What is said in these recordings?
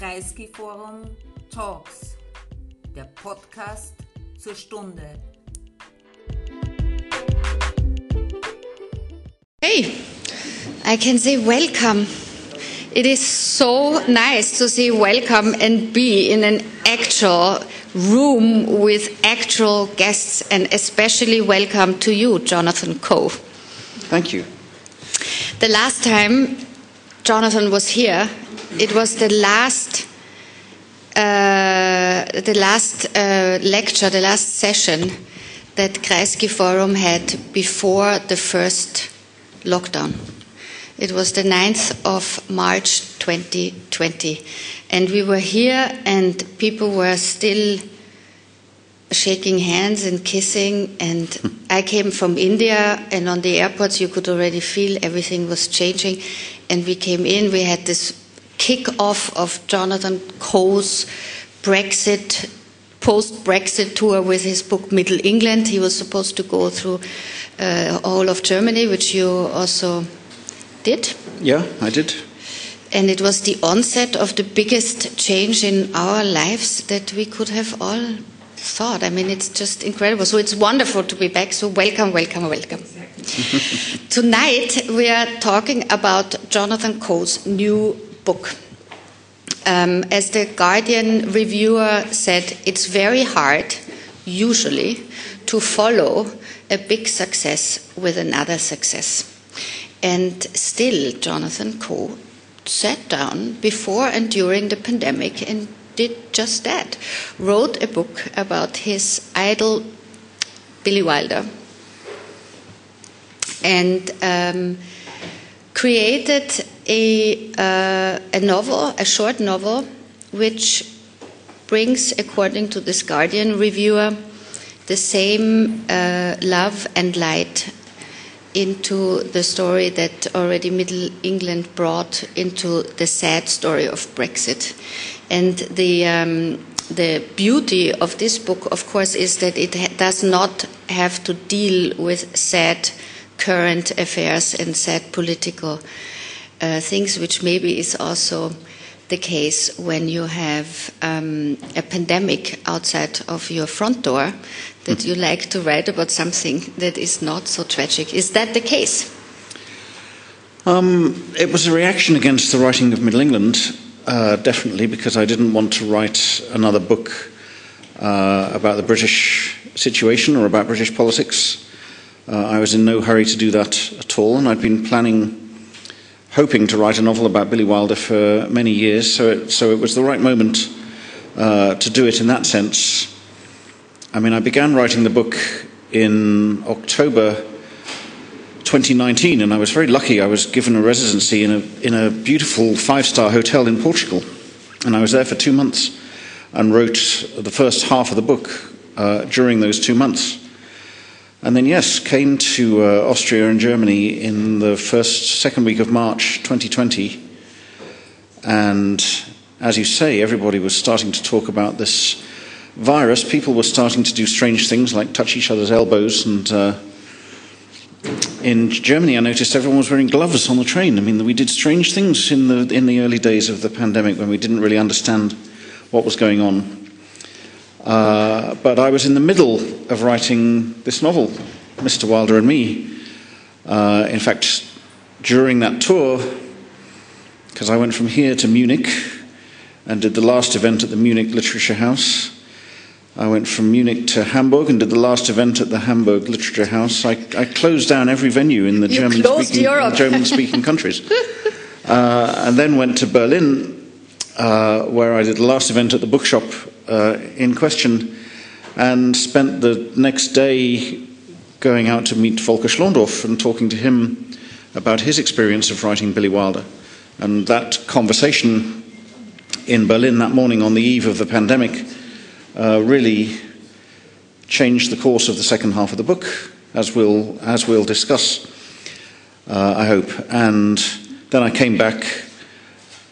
Kreisky Forum Talks, der Podcast zur Stunde. Hey, I can say welcome. It is so nice to say welcome and be in an actual room with actual guests, and especially welcome to you, Jonathan Coe. Thank you. The last time Jonathan was here, it was the last, the last uh, lecture, the last session that Kreisky Forum had before the first lockdown. It was the 9th of March 2020. And we were here, and people were still shaking hands and kissing. And I came from India, and on the airports, you could already feel everything was changing. And we came in, we had this kick-off of Jonathan Coe's Brexit post Brexit tour with his book Middle England. He was supposed to go through uh, all of Germany, which you also did. Yeah, I did. And it was the onset of the biggest change in our lives that we could have all thought. I mean, it's just incredible. So it's wonderful to be back. So welcome, welcome, welcome. Tonight we are talking about Jonathan Coe's new book. Um, as the Guardian reviewer said, it's very hard, usually, to follow a big success with another success. And still, Jonathan Coe sat down before and during the pandemic and did just that. Wrote a book about his idol, Billy Wilder, and um, created a, uh, a novel, a short novel, which brings, according to this Guardian reviewer, the same uh, love and light into the story that already Middle England brought into the sad story of Brexit. And the, um, the beauty of this book, of course, is that it does not have to deal with sad current affairs and sad political uh, things, which maybe is also the case when you have um, a pandemic outside of your front door that you like to write about something that is not so tragic. Is that the case? Um, it was a reaction against the writing of Middle England, uh, definitely, because I didn't want to write another book uh, about the British situation or about British politics. Uh, I was in no hurry to do that at all, and I'd been planning, hoping to write a novel about Billy Wilder for many years, so it, so it was the right moment uh, to do it in that sense. I mean, I began writing the book in October 2019, and I was very lucky. I was given a residency in a, in a beautiful five star hotel in Portugal, and I was there for two months and wrote the first half of the book uh, during those two months. And then, yes, came to uh, Austria and Germany in the first, second week of March 2020. And as you say, everybody was starting to talk about this virus. People were starting to do strange things like touch each other's elbows. And uh, in Germany, I noticed everyone was wearing gloves on the train. I mean, we did strange things in the, in the early days of the pandemic when we didn't really understand what was going on. Uh, but I was in the middle of writing this novel, Mr. Wilder and Me. Uh, in fact, during that tour, because I went from here to Munich and did the last event at the Munich Literature House. I went from Munich to Hamburg and did the last event at the Hamburg Literature House. I, I closed down every venue in the German speaking, German speaking countries. Uh, and then went to Berlin, uh, where I did the last event at the bookshop uh, in question, and spent the next day going out to meet Volker Schlöndorff and talking to him about his experience of writing Billy Wilder. And that conversation in Berlin that morning on the eve of the pandemic uh, really changed the course of the second half of the book, as we'll, as we'll discuss, uh, I hope. And then I came back.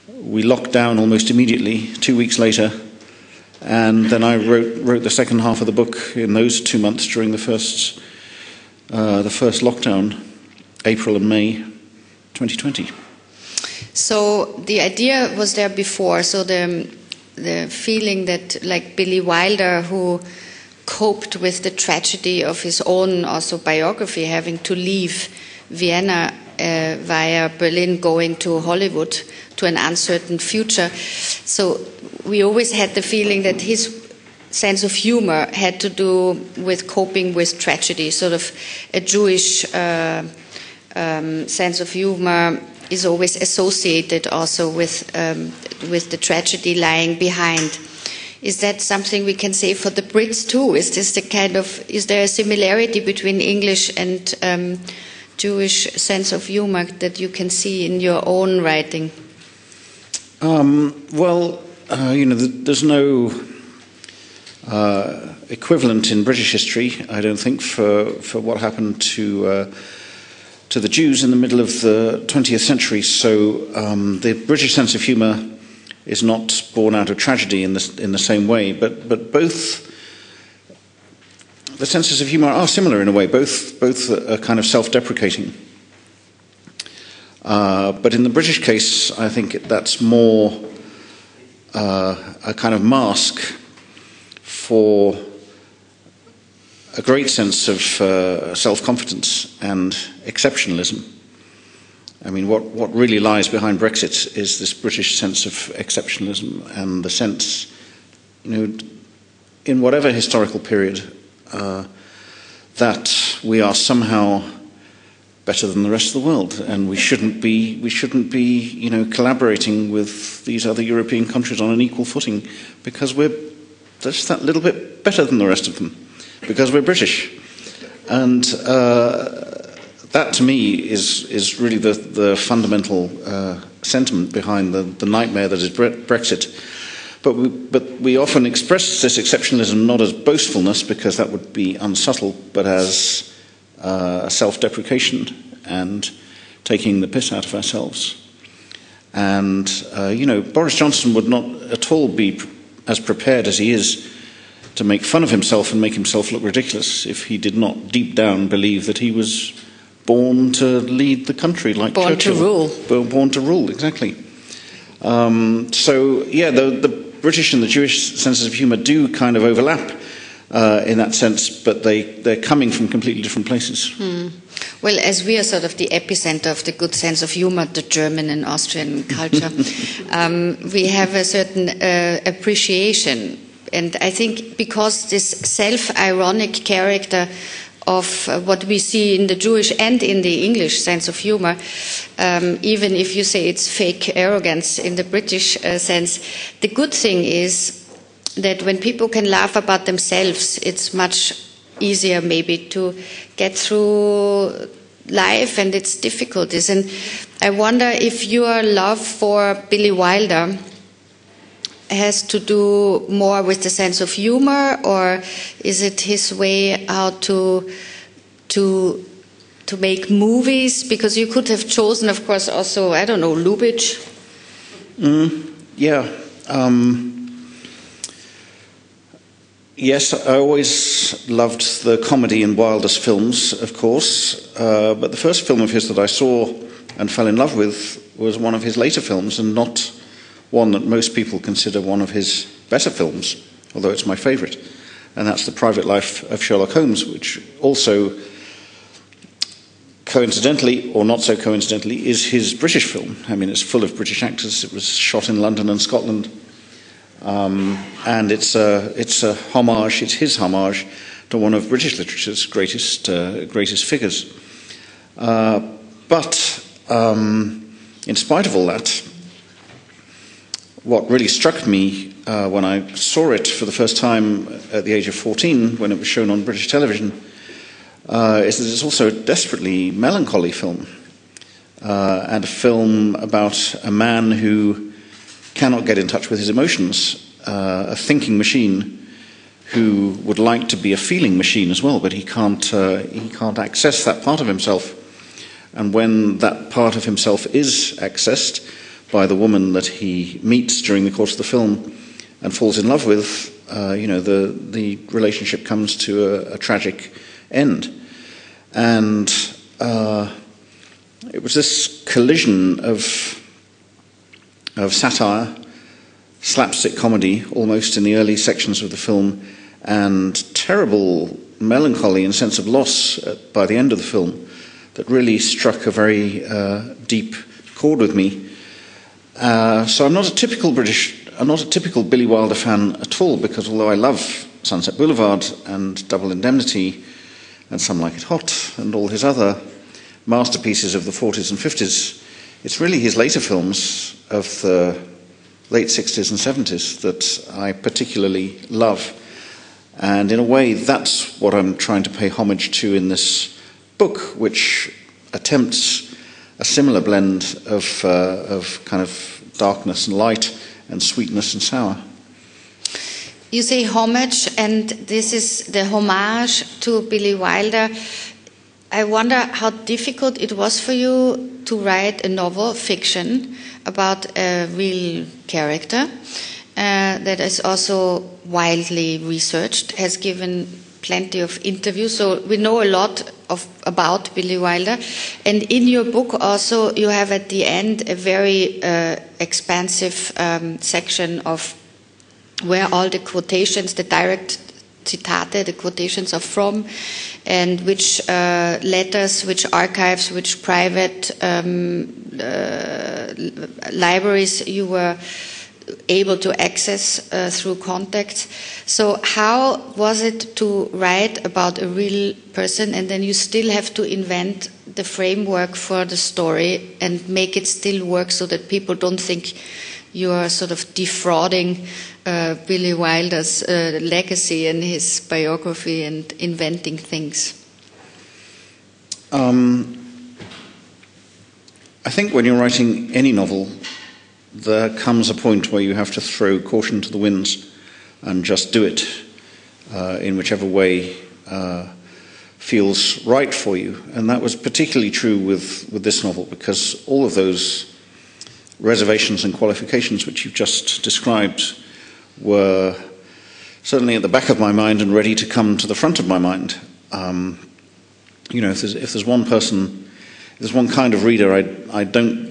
We locked down almost immediately, two weeks later. And then I wrote, wrote the second half of the book in those two months during the first, uh, the first lockdown, April and May 2020. So the idea was there before. So the the feeling that like Billy Wilder, who coped with the tragedy of his own also biography, having to leave Vienna uh, via Berlin, going to Hollywood to an uncertain future. So we always had the feeling that his sense of humor had to do with coping with tragedy, sort of a Jewish uh, um, sense of humor is always associated also with um, with the tragedy lying behind. Is that something we can say for the Brits too? Is this the kind of is there a similarity between English and um, Jewish sense of humor that you can see in your own writing? Um, well, uh, you know, there's no uh, equivalent in British history, I don't think, for, for what happened to, uh, to the Jews in the middle of the 20th century. So um, the British sense of humour is not born out of tragedy in the, in the same way, but, but both the senses of humour are similar in a way, both, both are kind of self deprecating. Uh, but in the British case, I think that's more uh, a kind of mask for a great sense of uh, self confidence and exceptionalism. I mean, what, what really lies behind Brexit is this British sense of exceptionalism and the sense, you know, in whatever historical period, uh, that we are somehow better than the rest of the world, and we shouldn't be we shouldn't be you know collaborating with these other European countries on an equal footing because we're just that little bit better than the rest of them because we're British, and uh, that to me is is really the the fundamental uh, sentiment behind the, the nightmare that is Brexit. But we, but we often express this exceptionalism not as boastfulness because that would be unsubtle, but as uh, self deprecation and taking the piss out of ourselves. And, uh, you know, Boris Johnson would not at all be as prepared as he is to make fun of himself and make himself look ridiculous if he did not deep down believe that he was born to lead the country like born Churchill. to rule. Born to rule, exactly. Um, so, yeah, the, the British and the Jewish senses of humour do kind of overlap uh, in that sense, but they, they're coming from completely different places. Hmm. Well, as we are sort of the epicenter of the good sense of humor, the German and Austrian culture, um, we have a certain uh, appreciation. And I think because this self ironic character of uh, what we see in the Jewish and in the English sense of humor, um, even if you say it's fake arrogance in the British uh, sense, the good thing is that when people can laugh about themselves, it's much easier maybe to get through life and its difficulties. And I wonder if your love for Billy Wilder has to do more with the sense of humor, or is it his way how to to to make movies? Because you could have chosen, of course, also I don't know Lubitsch. Mm, yeah. Um, Yes, I always loved the comedy in Wilder's films, of course, uh, but the first film of his that I saw and fell in love with was one of his later films and not one that most people consider one of his better films, although it's my favourite, and that's The Private Life of Sherlock Holmes, which also, coincidentally or not so coincidentally, is his British film. I mean, it's full of British actors. It was shot in London and Scotland um, and it's a, it's a homage, it's his homage to one of British literature's greatest, uh, greatest figures. Uh, but um, in spite of all that, what really struck me uh, when I saw it for the first time at the age of 14, when it was shown on British television, uh, is that it's also a desperately melancholy film. Uh, and a film about a man who cannot get in touch with his emotions, uh, a thinking machine who would like to be a feeling machine as well, but he can't, uh, he can't access that part of himself. And when that part of himself is accessed by the woman that he meets during the course of the film and falls in love with, uh, you know, the, the relationship comes to a, a tragic end. And uh, it was this collision of of satire, slapstick comedy, almost in the early sections of the film, and terrible melancholy and sense of loss by the end of the film that really struck a very uh, deep chord with me. Uh, so I'm not a typical British, I'm not a typical Billy Wilder fan at all, because although I love Sunset Boulevard and Double Indemnity and Some Like It Hot and all his other masterpieces of the 40s and 50s, it's really his later films of the late 60s and 70s that I particularly love. And in a way, that's what I'm trying to pay homage to in this book, which attempts a similar blend of, uh, of kind of darkness and light and sweetness and sour. You say homage, and this is the homage to Billy Wilder. I wonder how difficult it was for you to write a novel fiction about a real character uh, that is also widely researched, has given plenty of interviews, so we know a lot of, about Billy Wilder. And in your book, also, you have at the end a very uh, expansive um, section of where all the quotations, the direct citate, the quotations are from, and which uh, letters, which archives, which private um, uh, libraries you were able to access uh, through contacts. So, how was it to write about a real person and then you still have to invent the framework for the story and make it still work so that people don't think you are sort of defrauding uh, Billy Wilder's uh, legacy and his biography and inventing things? Um, I think when you're writing any novel, there comes a point where you have to throw caution to the winds and just do it uh, in whichever way uh, feels right for you. And that was particularly true with, with this novel because all of those reservations and qualifications which you've just described were certainly at the back of my mind and ready to come to the front of my mind. Um, you know, if there's, if there's one person, if there's one kind of reader I, I don't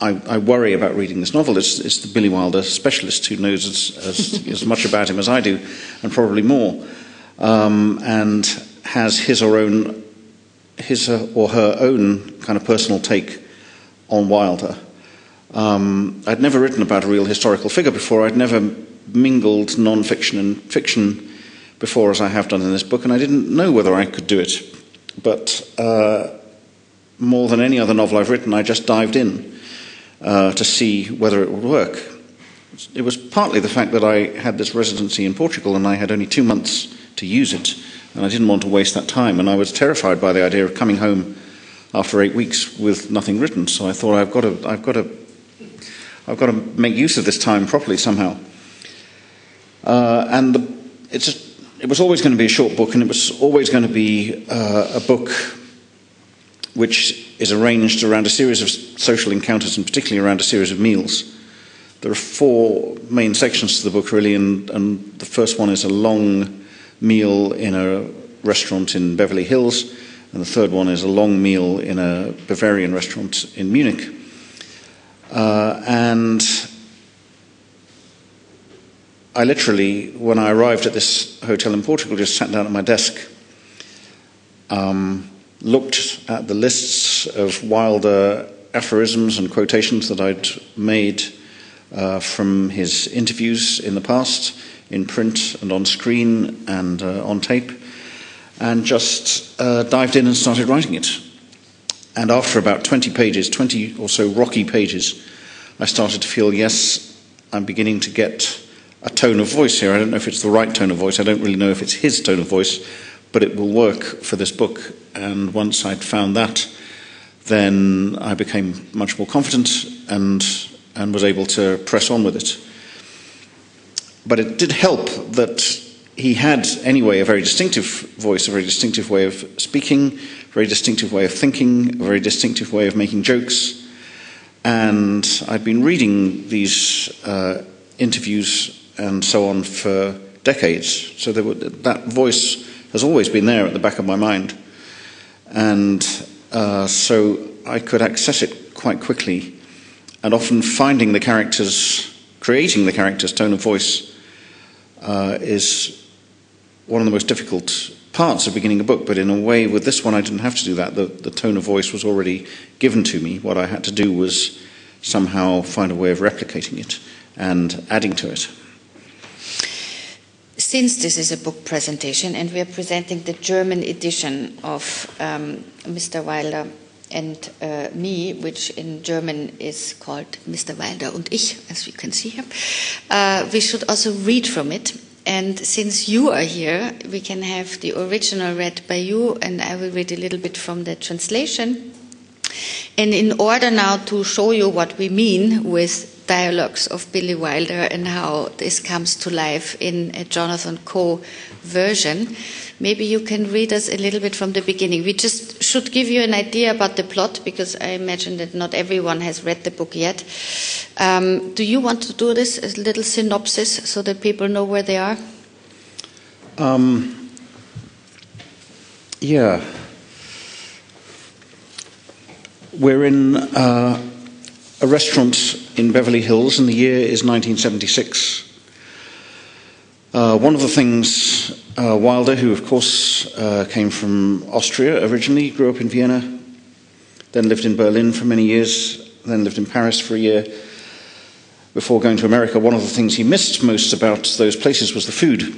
I, I, worry about reading this novel It's, is the Billy Wilder specialist who knows as, as, as, much about him as I do, and probably more, um, and has his or own his or her own kind of personal take on Wilder. Um, I'd never written about a real historical figure before. I'd never mingled non-fiction and fiction before, as I have done in this book, and I didn't know whether I could do it. But uh, more than any other novel I've written, I just dived in uh, to see whether it would work. It was partly the fact that I had this residency in Portugal and I had only two months to use it, and I didn't want to waste that time. And I was terrified by the idea of coming home after eight weeks with nothing written. So I thought I've got to, I've got to, I've got to make use of this time properly somehow. Uh, and the, it's it was always going to be a short book, and it was always going to be uh, a book which is arranged around a series of social encounters, and particularly around a series of meals. There are four main sections to the book, really, and, and the first one is a long meal in a restaurant in Beverly Hills, and the third one is a long meal in a Bavarian restaurant in Munich. Uh, and I literally, when I arrived at this hotel in Portugal, just sat down at my desk. Um, looked at the lists of Wilder aphorisms and quotations that I'd made uh, from his interviews in the past, in print and on screen and uh, on tape, and just uh, dived in and started writing it. And after about 20 pages, 20 or so rocky pages, I started to feel, yes, I'm beginning to get a tone of voice here. I don't know if it's the right tone of voice. I don't really know if it's his tone of voice, but it will work for this book. And once I'd found that, then I became much more confident and, and was able to press on with it. But it did help that he had, anyway, a very distinctive voice, a very distinctive way of speaking, very distinctive way of thinking, a very distinctive way of making jokes. And I'd been reading these uh, interviews and so on for decades. So were, that voice has always been there at the back of my mind. And uh, so I could access it quite quickly. And often finding the characters, creating the character's tone of voice, uh, is one of the most difficult parts of beginning a book. But in a way, with this one, I didn't have to do that. The, the tone of voice was already given to me. What I had to do was somehow find a way of replicating it and adding to it. Since this is a book presentation and we are presenting the German edition of um, Mr. Wilder and uh, me, which in German is called Mr. Wilder und ich, as you can see here, uh, we should also read from it. And since you are here, we can have the original read by you, and I will read a little bit from the translation. And in order now to show you what we mean with dialogues of Billy Wilder and how this comes to life in a Jonathan Coe version, maybe you can read us a little bit from the beginning. We just should give you an idea about the plot because I imagine that not everyone has read the book yet. Um, do you want to do this, a little synopsis, so that people know where they are? Um, yeah. We're in uh, a restaurant in Beverly Hills, and the year is 1976. Uh, one of the things uh, Wilder, who of course uh, came from Austria originally, grew up in Vienna, then lived in Berlin for many years, then lived in Paris for a year before going to America. One of the things he missed most about those places was the food.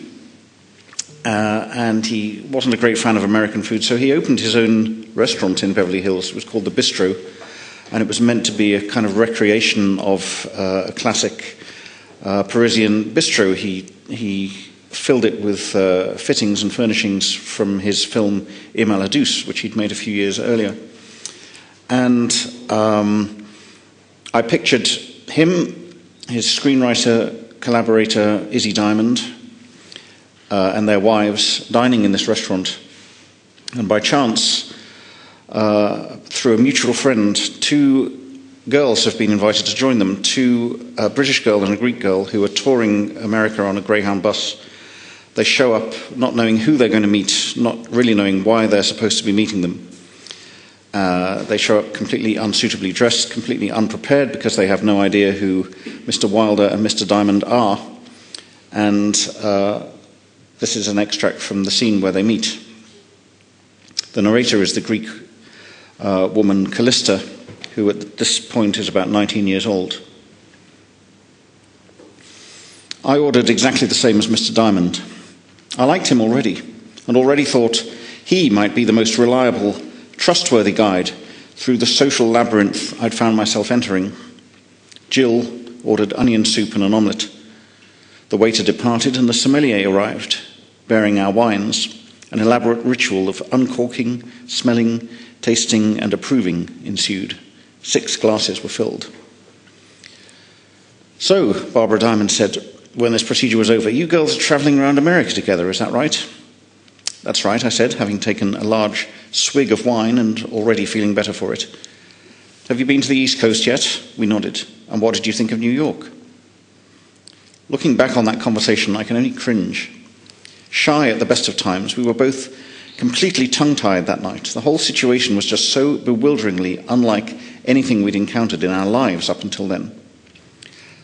Uh, and he wasn't a great fan of American food, so he opened his own restaurant in Beverly Hills. It was called the Bistro and it was meant to be a kind of recreation of uh, a classic uh, Parisian bistro. He, he filled it with uh, fittings and furnishings from his film Irma la Douce, which he'd made a few years earlier. And um, I pictured him, his screenwriter collaborator Izzy Diamond, uh, and their wives dining in this restaurant. And by chance, uh, through a mutual friend, two girls have been invited to join them two a British girl and a Greek girl who are touring America on a Greyhound bus. They show up not knowing who they're going to meet, not really knowing why they're supposed to be meeting them. Uh, they show up completely unsuitably dressed, completely unprepared because they have no idea who Mr. Wilder and Mr. Diamond are. And uh, this is an extract from the scene where they meet. The narrator is the Greek uh, woman, Calista, who at this point is about 19 years old. I ordered exactly the same as Mr. Diamond. I liked him already, and already thought he might be the most reliable, trustworthy guide through the social labyrinth I'd found myself entering. Jill ordered onion soup and an omelette. The waiter departed, and the sommelier arrived, bearing our wines, an elaborate ritual of uncorking, smelling, Tasting and approving ensued. Six glasses were filled. So, Barbara Diamond said, when this procedure was over, you girls are travelling around America together, is that right? That's right, I said, having taken a large swig of wine and already feeling better for it. Have you been to the East Coast yet? We nodded. And what did you think of New York? Looking back on that conversation, I can only cringe. Shy at the best of times, we were both completely tongue tied that night. The whole situation was just so bewilderingly unlike anything we'd encountered in our lives up until then.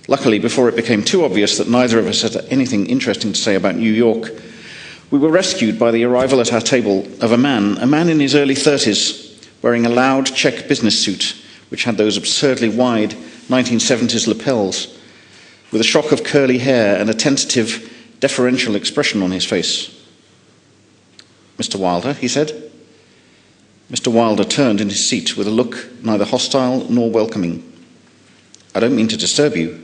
Luckily, before it became too obvious that neither of us had anything interesting to say about New York, we were rescued by the arrival at our table of a man, a man in his early 30s, wearing a loud check business suit, which had those absurdly wide 1970s lapels, with a shock of curly hair and a tentative, deferential expression on his face. Mr. Wilder, he said. Mr. Wilder turned in his seat with a look neither hostile nor welcoming. I don't mean to disturb you.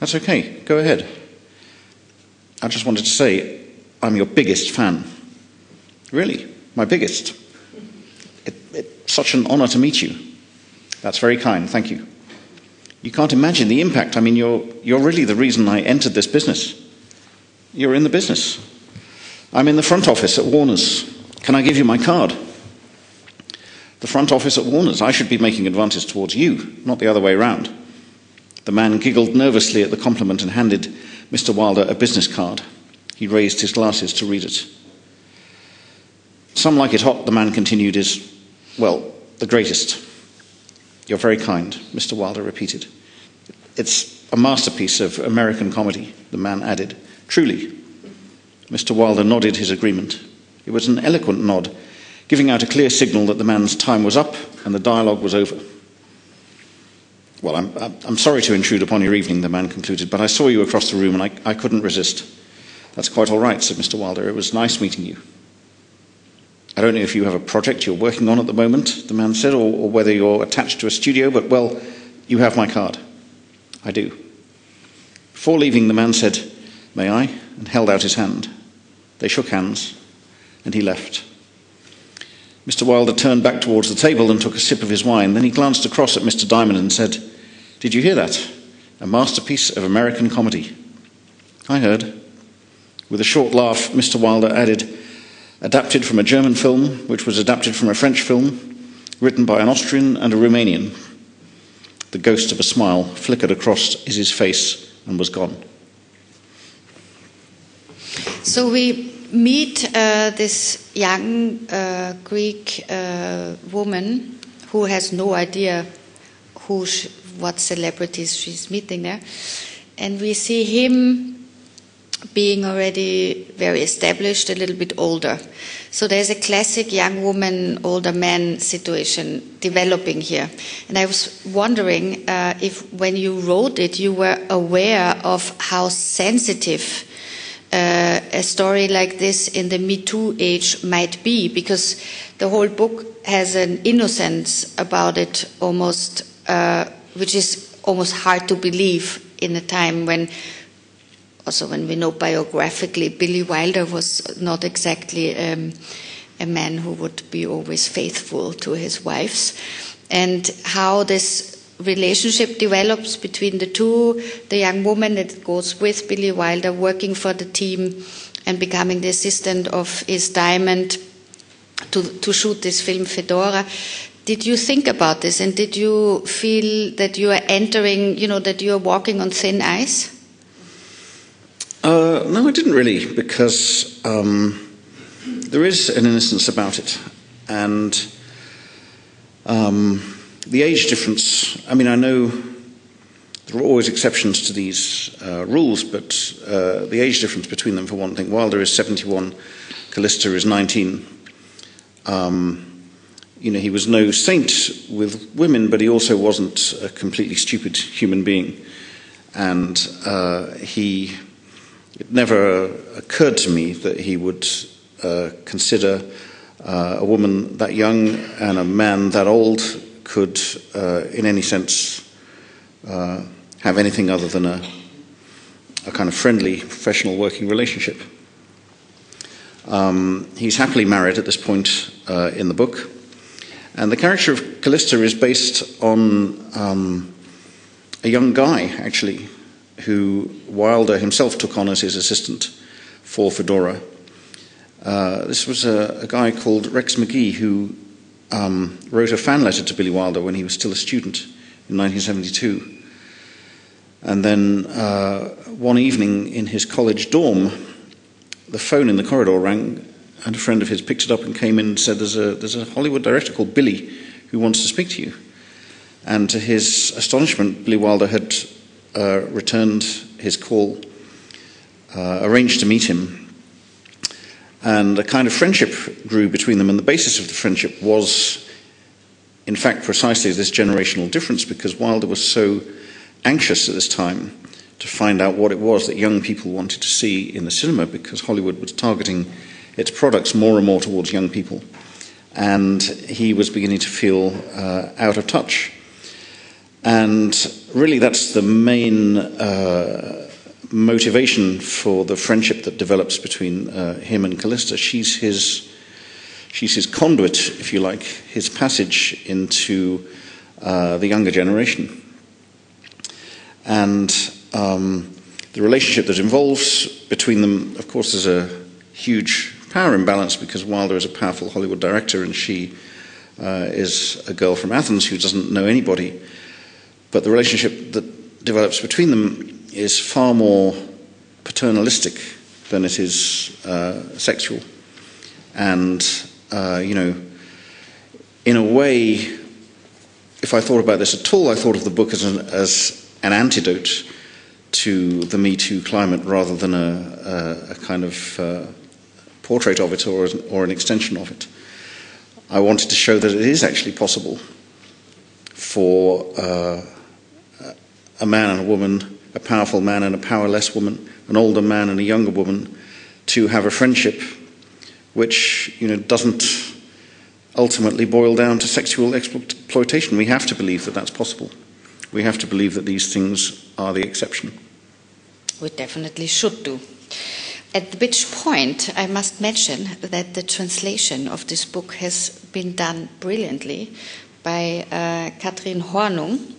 That's okay, go ahead. I just wanted to say I'm your biggest fan. Really, my biggest. It, it's such an honor to meet you. That's very kind, thank you. You can't imagine the impact. I mean, you're, you're really the reason I entered this business. You're in the business. I'm in the front office at Warner's. Can I give you my card? The front office at Warner's. I should be making advances towards you, not the other way round. The man giggled nervously at the compliment and handed Mr. Wilder a business card. He raised his glasses to read it. Some Like It Hot, the man continued, is, well, the greatest. You're very kind, Mr. Wilder repeated. It's a masterpiece of American comedy, the man added. Truly. Mr. Wilder nodded his agreement. It was an eloquent nod, giving out a clear signal that the man's time was up and the dialogue was over. Well, I'm, I'm sorry to intrude upon your evening, the man concluded, but I saw you across the room and I, I couldn't resist. That's quite all right, said Mr. Wilder. It was nice meeting you. I don't know if you have a project you're working on at the moment, the man said, or, or whether you're attached to a studio, but well, you have my card. I do. Before leaving, the man said, May I? and held out his hand. They shook hands, and he left. Mr. Wilder turned back towards the table and took a sip of his wine. Then he glanced across at Mr. Diamond and said, Did you hear that? A masterpiece of American comedy. I heard. With a short laugh, Mr. Wilder added, Adapted from a German film, which was adapted from a French film, written by an Austrian and a Romanian. The ghost of a smile flickered across Izzy's face and was gone. So we meet uh, this young uh, Greek uh, woman who has no idea who she, what celebrities she's meeting there, and we see him being already very established, a little bit older. So there's a classic young woman, older man situation developing here. And I was wondering uh, if when you wrote it, you were aware of how sensitive uh, a story like this in the Me Too age might be, because the whole book has an innocence about it almost, uh, which is almost hard to believe in a time when, also when we know biographically, Billy Wilder was not exactly um, a man who would be always faithful to his wives, and how this relationship develops between the two, the young woman that goes with Billy Wilder, working for the team and becoming the assistant of Iz Diamond to, to shoot this film Fedora. Did you think about this and did you feel that you are entering, you know, that you are walking on thin ice? Uh, no, I didn't really, because um, there is an innocence about it. And um, the age difference, I mean, I know there are always exceptions to these uh, rules, but uh, the age difference between them, for one thing, Wilder is 71, Calista is 19. Um, you know, he was no saint with women, but he also wasn't a completely stupid human being. And uh, he, it never occurred to me that he would uh, consider uh, a woman that young and a man that old could, uh, in any sense, uh, have anything other than a, a, kind of friendly, professional working relationship. Um, he's happily married at this point uh, in the book, and the character of Calista is based on um, a young guy, actually, who Wilder himself took on as his assistant for Fedora. Uh, this was a, a, guy called Rex McGee who um, wrote a fan letter to Billy Wilder when he was still a student in 1972. And then uh, one evening in his college dorm, the phone in the corridor rang, and a friend of his picked it up and came in and said, There's a, there's a Hollywood director called Billy who wants to speak to you. And to his astonishment, Billy Wilder had uh, returned his call, uh, arranged to meet him, and a kind of friendship grew between them, and the basis of the friendship was, in fact, precisely this generational difference, because Wilder was so anxious at this time to find out what it was that young people wanted to see in the cinema, because Hollywood was targeting its products more and more towards young people. And he was beginning to feel uh, out of touch. And really, that's the main uh, motivation for the friendship that develops between uh, him and Calista. She's his, she's his conduit, if you like, his passage into uh, the younger generation. And um, the relationship that involves between them, of course, there's a huge power imbalance because Wilder is a powerful Hollywood director and she uh, is a girl from Athens who doesn't know anybody. But the relationship that develops between them is far more paternalistic than it is uh, sexual. And, uh, you know, in a way, if I thought about this at all, I thought of the book as an, as an antidote to the Me Too climate rather than a, a, a kind of uh, portrait of it or, or an extension of it. I wanted to show that it is actually possible for uh, a man and a woman, a powerful man and a powerless woman, an older man and a younger woman, to have a friendship which you know doesn't ultimately boil down to sexual exploitation. We have to believe that that's possible. We have to believe that these things are the exception. We definitely should do. At which point, I must mention that the translation of this book has been done brilliantly by uh, Katrin Hornung.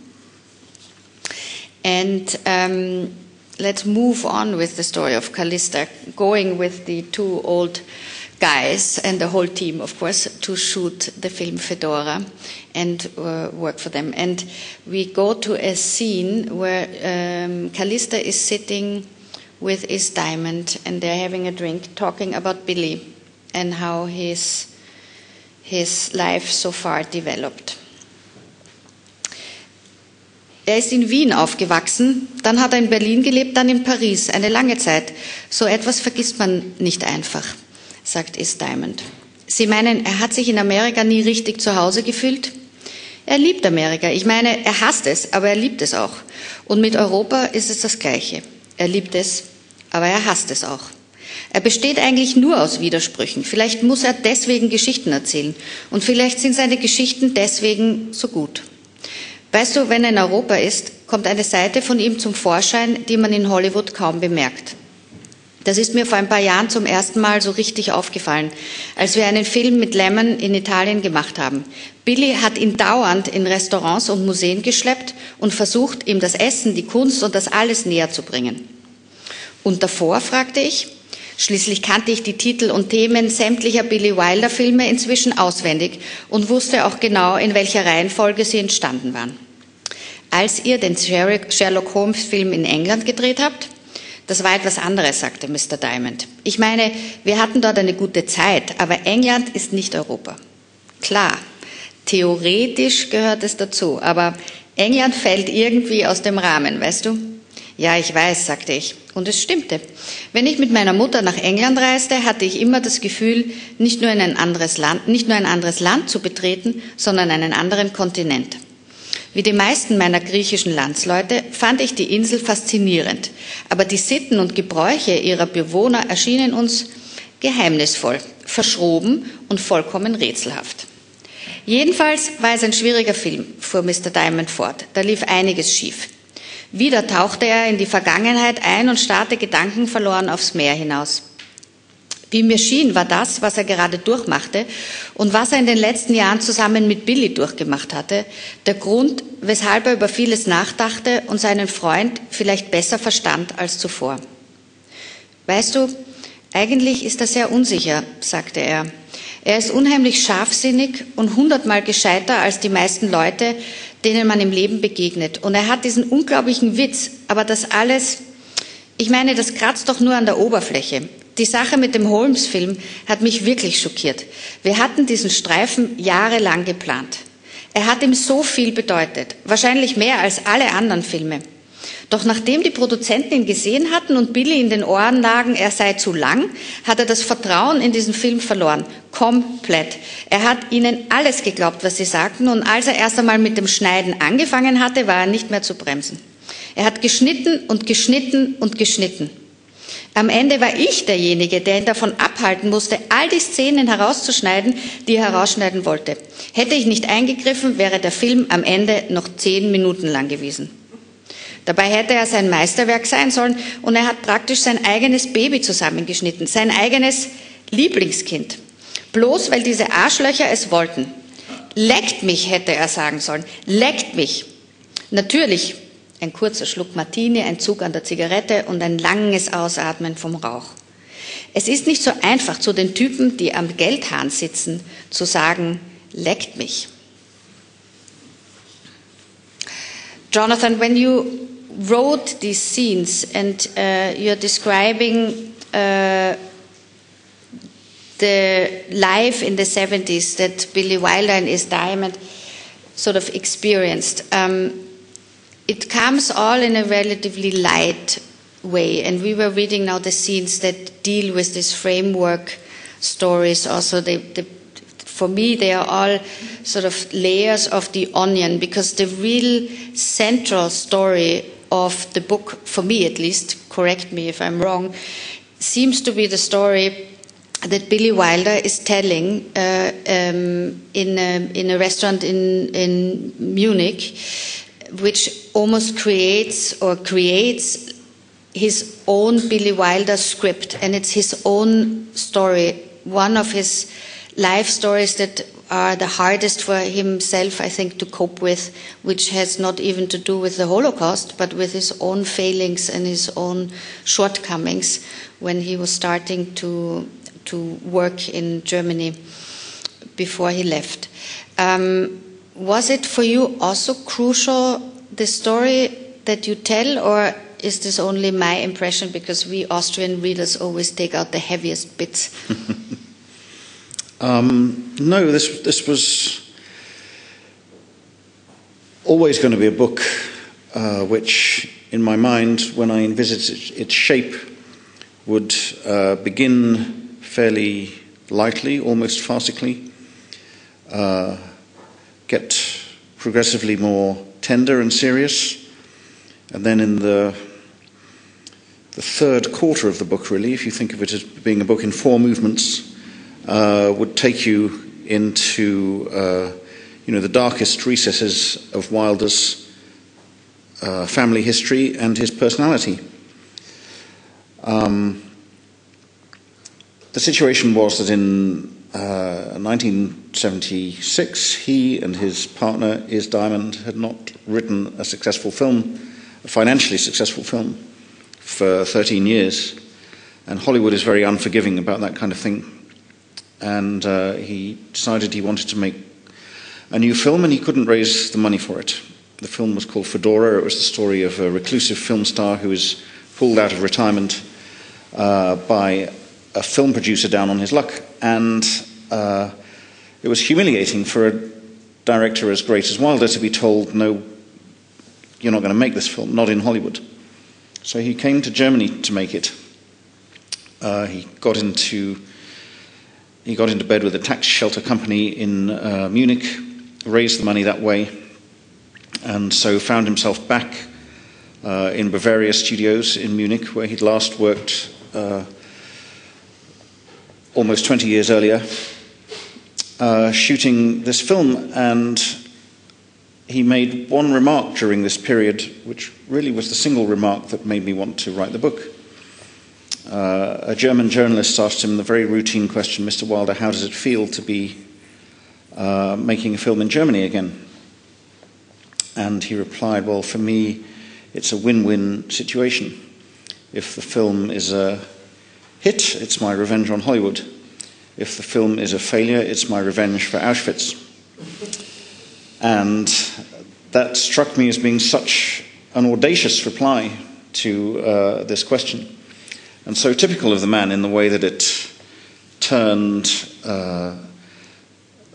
And um, let's move on with the story of Calista, going with the two old guys and the whole team, of course, to shoot the film Fedora and uh, work for them. And we go to a scene where um, Calista is sitting with Iz Diamond and they're having a drink, talking about Billy and how his, his life so far developed. Er ist in Wien aufgewachsen, dann hat er in Berlin gelebt, dann in Paris, eine lange Zeit. So etwas vergisst man nicht einfach, sagt Is Diamond. Sie meinen, er hat sich in Amerika nie richtig zu Hause gefühlt? Er liebt Amerika. Ich meine, er hasst es, aber er liebt es auch. Und mit Europa ist es das Gleiche. Er liebt es, aber er hasst es auch. Er besteht eigentlich nur aus Widersprüchen. Vielleicht muss er deswegen Geschichten erzählen. Und vielleicht sind seine Geschichten deswegen so gut. Weißt du, wenn er in Europa ist, kommt eine Seite von ihm zum Vorschein, die man in Hollywood kaum bemerkt. Das ist mir vor ein paar Jahren zum ersten Mal so richtig aufgefallen, als wir einen Film mit Lemon in Italien gemacht haben. Billy hat ihn dauernd in Restaurants und Museen geschleppt und versucht, ihm das Essen, die Kunst und das alles näher zu bringen. Und davor, fragte ich, Schließlich kannte ich die Titel und Themen sämtlicher Billy Wilder Filme inzwischen auswendig und wusste auch genau, in welcher Reihenfolge sie entstanden waren. Als ihr den Sherlock Holmes Film in England gedreht habt, das war etwas anderes, sagte Mr. Diamond. Ich meine, wir hatten dort eine gute Zeit, aber England ist nicht Europa. Klar, theoretisch gehört es dazu, aber England fällt irgendwie aus dem Rahmen, weißt du? Ja, ich weiß, sagte ich. Und es stimmte. Wenn ich mit meiner Mutter nach England reiste, hatte ich immer das Gefühl, nicht nur, in ein anderes Land, nicht nur ein anderes Land zu betreten, sondern einen anderen Kontinent. Wie die meisten meiner griechischen Landsleute fand ich die Insel faszinierend, aber die Sitten und Gebräuche ihrer Bewohner erschienen uns geheimnisvoll, verschroben und vollkommen rätselhaft. Jedenfalls war es ein schwieriger Film, fuhr Mr. Diamond fort. Da lief einiges schief. Wieder tauchte er in die Vergangenheit ein und starrte gedankenverloren aufs Meer hinaus. Wie mir schien, war das, was er gerade durchmachte und was er in den letzten Jahren zusammen mit Billy durchgemacht hatte, der Grund, weshalb er über vieles nachdachte und seinen Freund vielleicht besser verstand als zuvor. Weißt du, eigentlich ist er sehr unsicher, sagte er. Er ist unheimlich scharfsinnig und hundertmal gescheiter als die meisten Leute, denen man im Leben begegnet. Und er hat diesen unglaublichen Witz, aber das alles, ich meine, das kratzt doch nur an der Oberfläche. Die Sache mit dem Holmes-Film hat mich wirklich schockiert. Wir hatten diesen Streifen jahrelang geplant. Er hat ihm so viel bedeutet, wahrscheinlich mehr als alle anderen Filme. Doch nachdem die Produzenten ihn gesehen hatten und Billy in den Ohren lagen, er sei zu lang, hat er das Vertrauen in diesen Film verloren. Komplett. Er hat ihnen alles geglaubt, was sie sagten, und als er erst einmal mit dem Schneiden angefangen hatte, war er nicht mehr zu bremsen. Er hat geschnitten und geschnitten und geschnitten. Am Ende war ich derjenige, der ihn davon abhalten musste, all die Szenen herauszuschneiden, die er herausschneiden wollte. Hätte ich nicht eingegriffen, wäre der Film am Ende noch zehn Minuten lang gewesen. Dabei hätte er sein Meisterwerk sein sollen und er hat praktisch sein eigenes Baby zusammengeschnitten, sein eigenes Lieblingskind. Bloß weil diese Arschlöcher es wollten. Leckt mich, hätte er sagen sollen. Leckt mich. Natürlich ein kurzer Schluck Martini, ein Zug an der Zigarette und ein langes Ausatmen vom Rauch. Es ist nicht so einfach, zu den Typen, die am Geldhahn sitzen, zu sagen, leckt mich. Jonathan, when you wrote these scenes and uh, you're describing uh, the life in the 70s that Billy Wilder and Iz Diamond, sort of experienced. Um, it comes all in a relatively light way, and we were reading now the scenes that deal with this framework stories. Also, they, they, for me, they are all sort of layers of the onion because the real central story of the book, for me at least, correct me if I'm wrong, seems to be the story that Billy Wilder is telling uh, um, in, a, in a restaurant in, in Munich, which almost creates or creates his own Billy Wilder script, and it's his own story, one of his life stories that are the hardest for himself, I think, to cope with, which has not even to do with the Holocaust, but with his own failings and his own shortcomings when he was starting to to work in Germany before he left. Um, was it for you also crucial the story that you tell, or is this only my impression because we Austrian readers always take out the heaviest bits? um, no, this this was always going to be a book uh, which, in my mind, when I envisaged its shape, would uh, begin fairly lightly, almost farcically, uh, get progressively more tender and serious, and then in the the third quarter of the book, really, if you think of it as being a book in four movements, uh, would take you into uh, you know the darkest recesses of Wilder's uh, family history and his personality. Um, the situation was that in uh, 1976, he and his partner, Iz Diamond, had not written a successful film, a financially successful film, for 13 years. And Hollywood is very unforgiving about that kind of thing. And uh, he decided he wanted to make a new film, and he couldn't raise the money for it. The film was called Fedora. It was the story of a reclusive film star who was pulled out of retirement uh, by a film producer down on his luck, and uh, it was humiliating for a director as great as Wilder to be told, no, you're not going to make this film, not in Hollywood. So he came to Germany to make it. Uh, he got into he got into bed with a tax shelter company in uh, Munich, raised the money that way, and so found himself back uh, in Bavaria Studios in Munich, where he'd last worked uh, almost 20 years earlier, uh, shooting this film, and he made one remark during this period, which really was the single remark that made me want to write the book. Uh, a German journalist asked him the very routine question, Mr. Wilder, how does it feel to be uh, making a film in Germany again? And he replied, Well, for me, it's a win win situation. If the film is a hit, it's my revenge on Hollywood. If the film is a failure, it's my revenge for Auschwitz. And that struck me as being such an audacious reply to uh, this question. And so typical of the man in the way that it turned uh,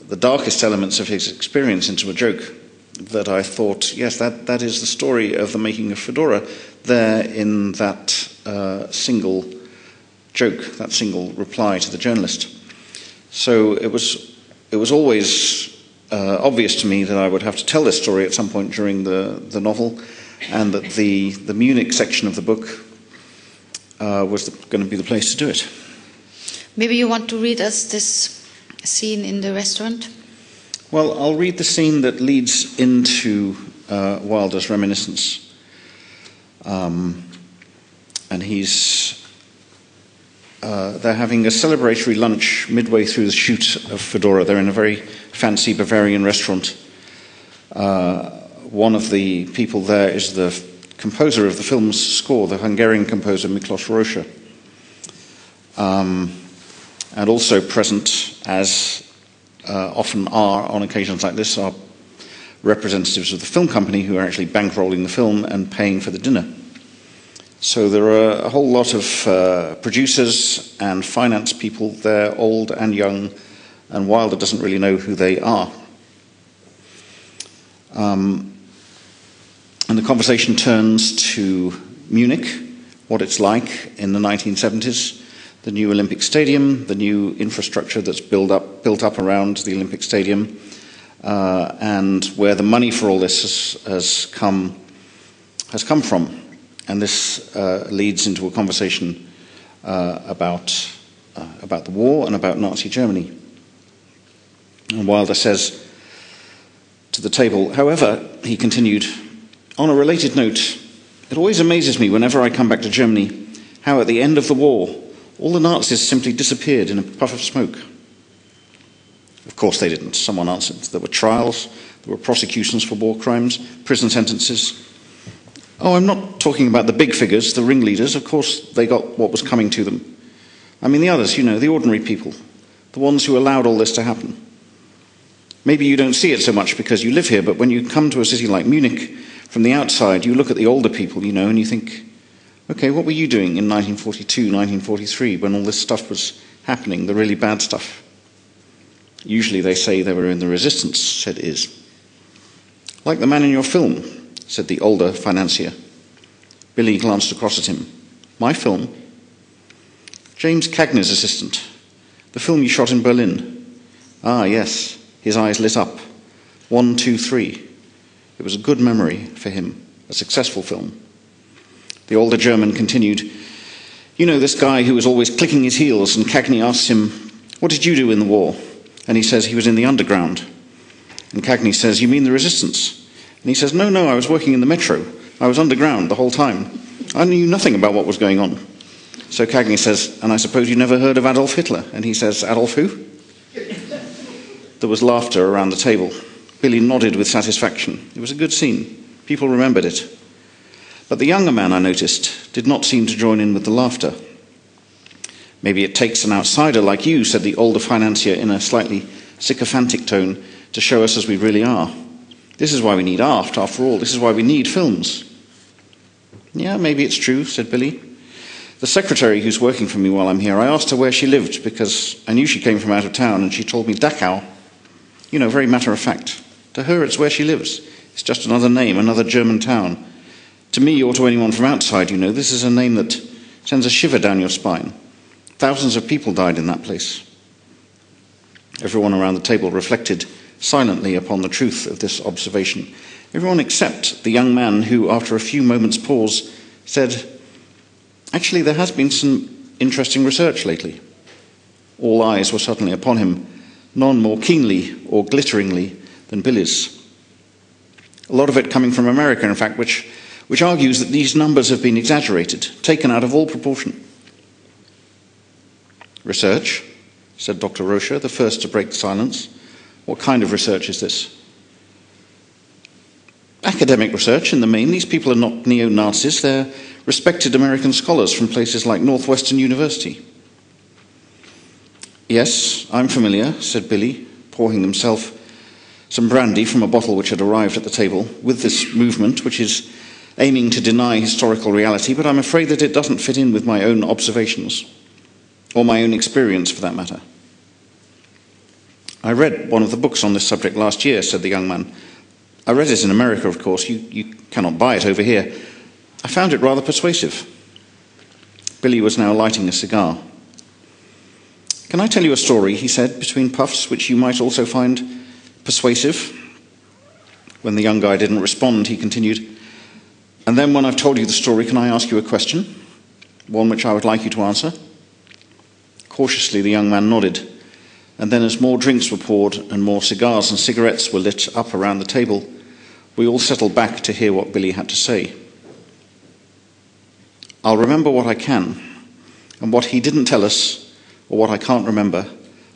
the darkest elements of his experience into a joke. That I thought, yes, that, that is the story of the making of Fedora there in that uh, single joke, that single reply to the journalist. So it was, it was always uh, obvious to me that I would have to tell this story at some point during the, the novel, and that the, the Munich section of the book uh, was going to be the place to do it. Maybe you want to read us this scene in the restaurant? Well, I'll read the scene that leads into uh, Wilder's reminiscence. Um, and he's uh, they're having a celebratory lunch midway through the shoot of Fedora. They're in a very fancy Bavarian restaurant. Uh, one of the people there is the composer of the film's score, the Hungarian composer Miklos Rozsa. Um, and also present, as uh, often are on occasions like this, are representatives of the film company who are actually bankrolling the film and paying for the dinner. So there are a whole lot of uh, producers and finance people there, old and young, and Wilder doesn't really know who they are. Um, and the conversation turns to Munich, what it's like in the 1970s, the new Olympic Stadium, the new infrastructure that's built up, built up around the Olympic Stadium, uh, and where the money for all this has, has, come, has come from. And this uh, leads into a conversation uh, about, uh, about the war and about Nazi Germany. And Wilder says to the table, however, he continued, on a related note, it always amazes me whenever I come back to Germany how at the end of the war, all the Nazis simply disappeared in a puff of smoke. Of course they didn't. Someone answered. There were trials, there were prosecutions for war crimes, prison sentences. Oh, I'm not talking about the big figures, the ringleaders. Of course, they got what was coming to them. I mean, the others, you know, the ordinary people, the ones who allowed all this to happen. Maybe you don't see it so much because you live here, but when you come to a city like Munich, from the outside, you look at the older people, you know, and you think, okay, what were you doing in 1942, 1943, when all this stuff was happening, the really bad stuff? Usually they say they were in the resistance, said Iz. Like the man in your film, said the older financier. Billy glanced across at him. My film? James Cagney's assistant. The film you shot in Berlin. Ah, yes. His eyes lit up. One, two, three. It was a good memory for him, a successful film. The older German continued, You know this guy who was always clicking his heels, and Cagney asks him, What did you do in the war? And he says he was in the underground. And Cagney says, You mean the resistance? And he says, No, no, I was working in the metro. I was underground the whole time. I knew nothing about what was going on. So Cagney says, And I suppose you never heard of Adolf Hitler? And he says, Adolf who? there was laughter around the table. Billy nodded with satisfaction. It was a good scene. People remembered it. But the younger man, I noticed, did not seem to join in with the laughter. Maybe it takes an outsider like you, said the older financier in a slightly sycophantic tone, to show us as we really are. This is why we need art, after all. This is why we need films. Yeah, maybe it's true, said Billy. The secretary who's working for me while I'm here, I asked her where she lived because I knew she came from out of town and she told me Dachau. You know, very matter of fact. To her, it's where she lives. It's just another name, another German town. To me, or to anyone from outside, you know, this is a name that sends a shiver down your spine. Thousands of people died in that place. Everyone around the table reflected silently upon the truth of this observation. Everyone except the young man who, after a few moments' pause, said, Actually, there has been some interesting research lately. All eyes were suddenly upon him, none more keenly or glitteringly than Billy's. A lot of it coming from America, in fact, which, which argues that these numbers have been exaggerated, taken out of all proportion. Research, said Dr. Rozsa, the first to break the silence. What kind of research is this? Academic research, in the main. These people are not neo Nazis, they're respected American scholars from places like Northwestern University. Yes, I'm familiar, said Billy, pouring himself some brandy from a bottle which had arrived at the table, with this movement, which is aiming to deny historical reality, but I'm afraid that it doesn't fit in with my own observations, or my own experience for that matter. I read one of the books on this subject last year, said the young man. I read it in America, of course. You, you cannot buy it over here. I found it rather persuasive. Billy was now lighting a cigar. Can I tell you a story, he said, between puffs, which you might also find persuasive? When the young guy didn't respond, he continued, And then when I've told you the story, can I ask you a question? One which I would like you to answer? Cautiously, the young man nodded. And then, as more drinks were poured and more cigars and cigarettes were lit up around the table, we all settled back to hear what Billy had to say. I'll remember what I can, and what he didn't tell us, or what I can't remember,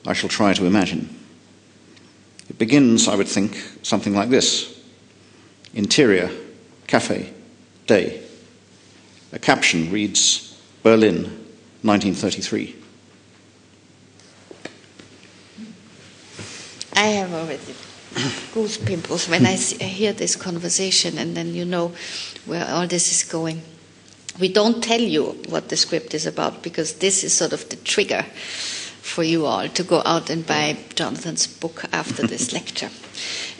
I shall try to imagine. Begins, I would think, something like this Interior, cafe, day. A caption reads Berlin, 1933. I have already goose pimples when I see, hear this conversation, and then you know where all this is going. We don't tell you what the script is about because this is sort of the trigger for you all to go out and buy Jonathan's book after this lecture.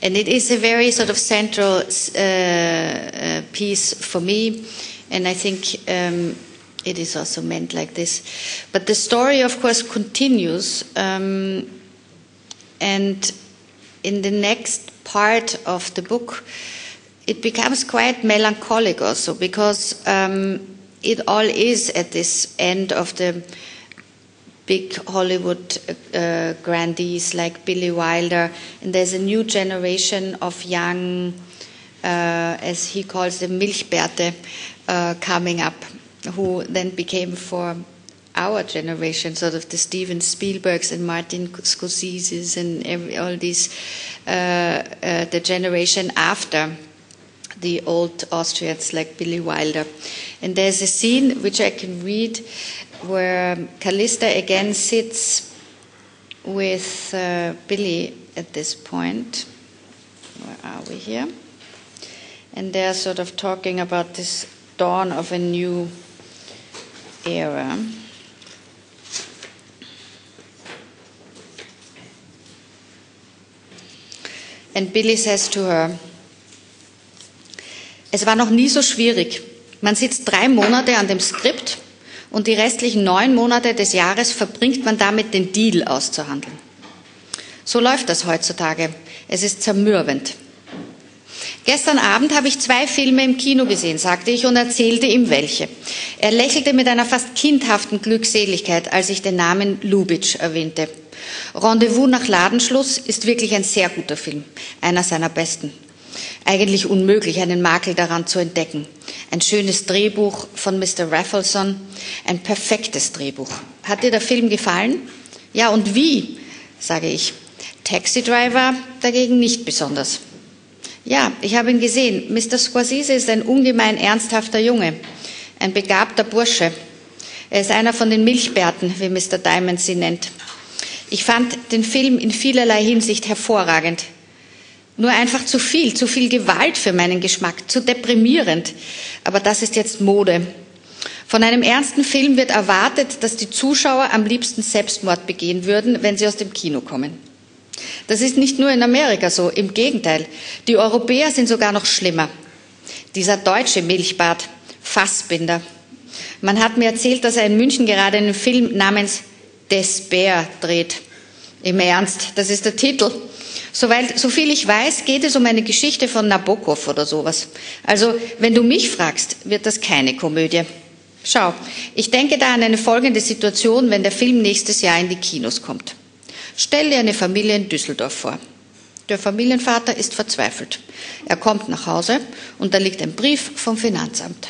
And it is a very sort of central uh, uh, piece for me, and I think um, it is also meant like this. But the story, of course, continues, um, and in the next part of the book, it becomes quite melancholic also because um, it all is at this end of the big Hollywood uh, grandees like Billy Wilder, and there's a new generation of young, uh, as he calls them, Milchbärte, uh, coming up, who then became for our generation, sort of the Steven Spielbergs and Martin Scorsese's and every, all these, uh, uh, the generation after the old Austrians like Billy Wilder. And there's a scene which I can read where Calista again sits with uh, Billy at this point. Where are we here? And they're sort of talking about this dawn of a new era. And Billy says to her, es war noch nie so schwierig. Man sitzt drei Monate an dem Skript und die restlichen neun Monate des Jahres verbringt man damit, den Deal auszuhandeln. So läuft das heutzutage. Es ist zermürbend. Gestern Abend habe ich zwei Filme im Kino gesehen, sagte ich und erzählte ihm welche. Er lächelte mit einer fast kindhaften Glückseligkeit, als ich den Namen Lubitsch erwähnte. Rendezvous nach Ladenschluss ist wirklich ein sehr guter Film, einer seiner besten. Eigentlich unmöglich, einen Makel daran zu entdecken. Ein schönes Drehbuch von Mr. Raffleson, ein perfektes Drehbuch. Hat dir der Film gefallen? Ja, und wie? sage ich. Taxi Driver dagegen nicht besonders. Ja, ich habe ihn gesehen. Mr. Scorsese ist ein ungemein ernsthafter Junge, ein begabter Bursche. Er ist einer von den Milchbärten, wie Mr. Diamond sie nennt. Ich fand den Film in vielerlei Hinsicht hervorragend. Nur einfach zu viel, zu viel Gewalt für meinen Geschmack, zu deprimierend. Aber das ist jetzt Mode. Von einem ernsten Film wird erwartet, dass die Zuschauer am liebsten Selbstmord begehen würden, wenn sie aus dem Kino kommen. Das ist nicht nur in Amerika so, im Gegenteil. Die Europäer sind sogar noch schlimmer. Dieser deutsche Milchbart, Fassbinder. Man hat mir erzählt, dass er in München gerade einen Film namens Despair dreht. Im Ernst, das ist der Titel. Soweit, so viel ich weiß, geht es um eine Geschichte von Nabokov oder sowas. Also, wenn du mich fragst, wird das keine Komödie. Schau, ich denke da an eine folgende Situation, wenn der Film nächstes Jahr in die Kinos kommt. Stell dir eine Familie in Düsseldorf vor. Der Familienvater ist verzweifelt. Er kommt nach Hause und da liegt ein Brief vom Finanzamt.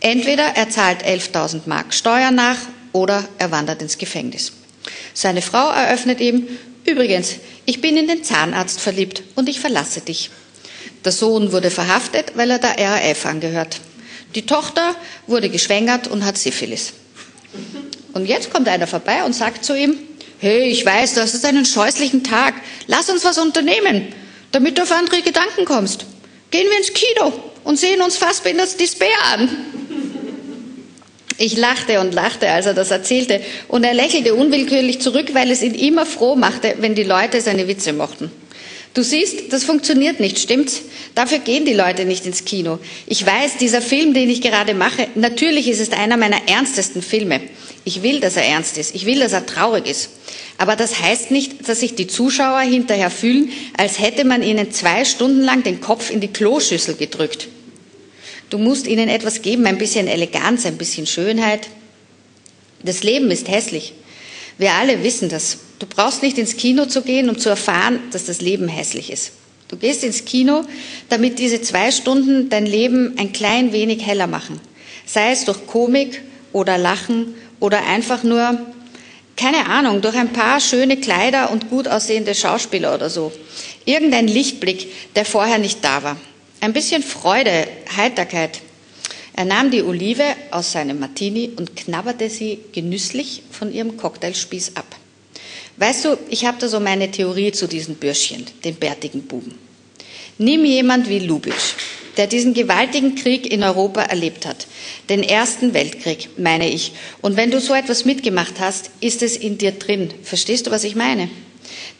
Entweder er zahlt 11.000 Mark Steuern nach oder er wandert ins Gefängnis. Seine Frau eröffnet ihm, übrigens, ich bin in den Zahnarzt verliebt und ich verlasse dich. Der Sohn wurde verhaftet, weil er der RAF angehört. Die Tochter wurde geschwängert und hat Syphilis. Und jetzt kommt einer vorbei und sagt zu ihm, hey, ich weiß, das ist einen scheußlichen Tag, lass uns was unternehmen, damit du auf andere Gedanken kommst. Gehen wir ins Kino und sehen uns Fassbinders Despair an. Ich lachte und lachte, als er das erzählte, und er lächelte unwillkürlich zurück, weil es ihn immer froh machte, wenn die Leute seine Witze mochten. Du siehst, das funktioniert nicht, stimmt's? Dafür gehen die Leute nicht ins Kino. Ich weiß, dieser Film, den ich gerade mache, natürlich ist es einer meiner ernstesten Filme. Ich will, dass er ernst ist. Ich will, dass er traurig ist. Aber das heißt nicht, dass sich die Zuschauer hinterher fühlen, als hätte man ihnen zwei Stunden lang den Kopf in die Kloschüssel gedrückt. Du musst ihnen etwas geben, ein bisschen Eleganz, ein bisschen Schönheit. Das Leben ist hässlich. Wir alle wissen das. Du brauchst nicht ins Kino zu gehen, um zu erfahren, dass das Leben hässlich ist. Du gehst ins Kino, damit diese zwei Stunden dein Leben ein klein wenig heller machen. Sei es durch Komik oder Lachen oder einfach nur, keine Ahnung, durch ein paar schöne Kleider und gut aussehende Schauspieler oder so. Irgendein Lichtblick, der vorher nicht da war. Ein bisschen Freude, Heiterkeit. Er nahm die Olive aus seinem Martini und knabberte sie genüsslich von ihrem Cocktailspieß ab. Weißt du, ich habe da so meine Theorie zu diesen Bürschchen, den bärtigen Buben. Nimm jemand wie Lubitsch. der diesen gewaltigen Krieg in Europa erlebt hat. Den Ersten Weltkrieg, meine ich. Und wenn du so etwas mitgemacht hast, ist es in dir drin. Verstehst du, was ich meine?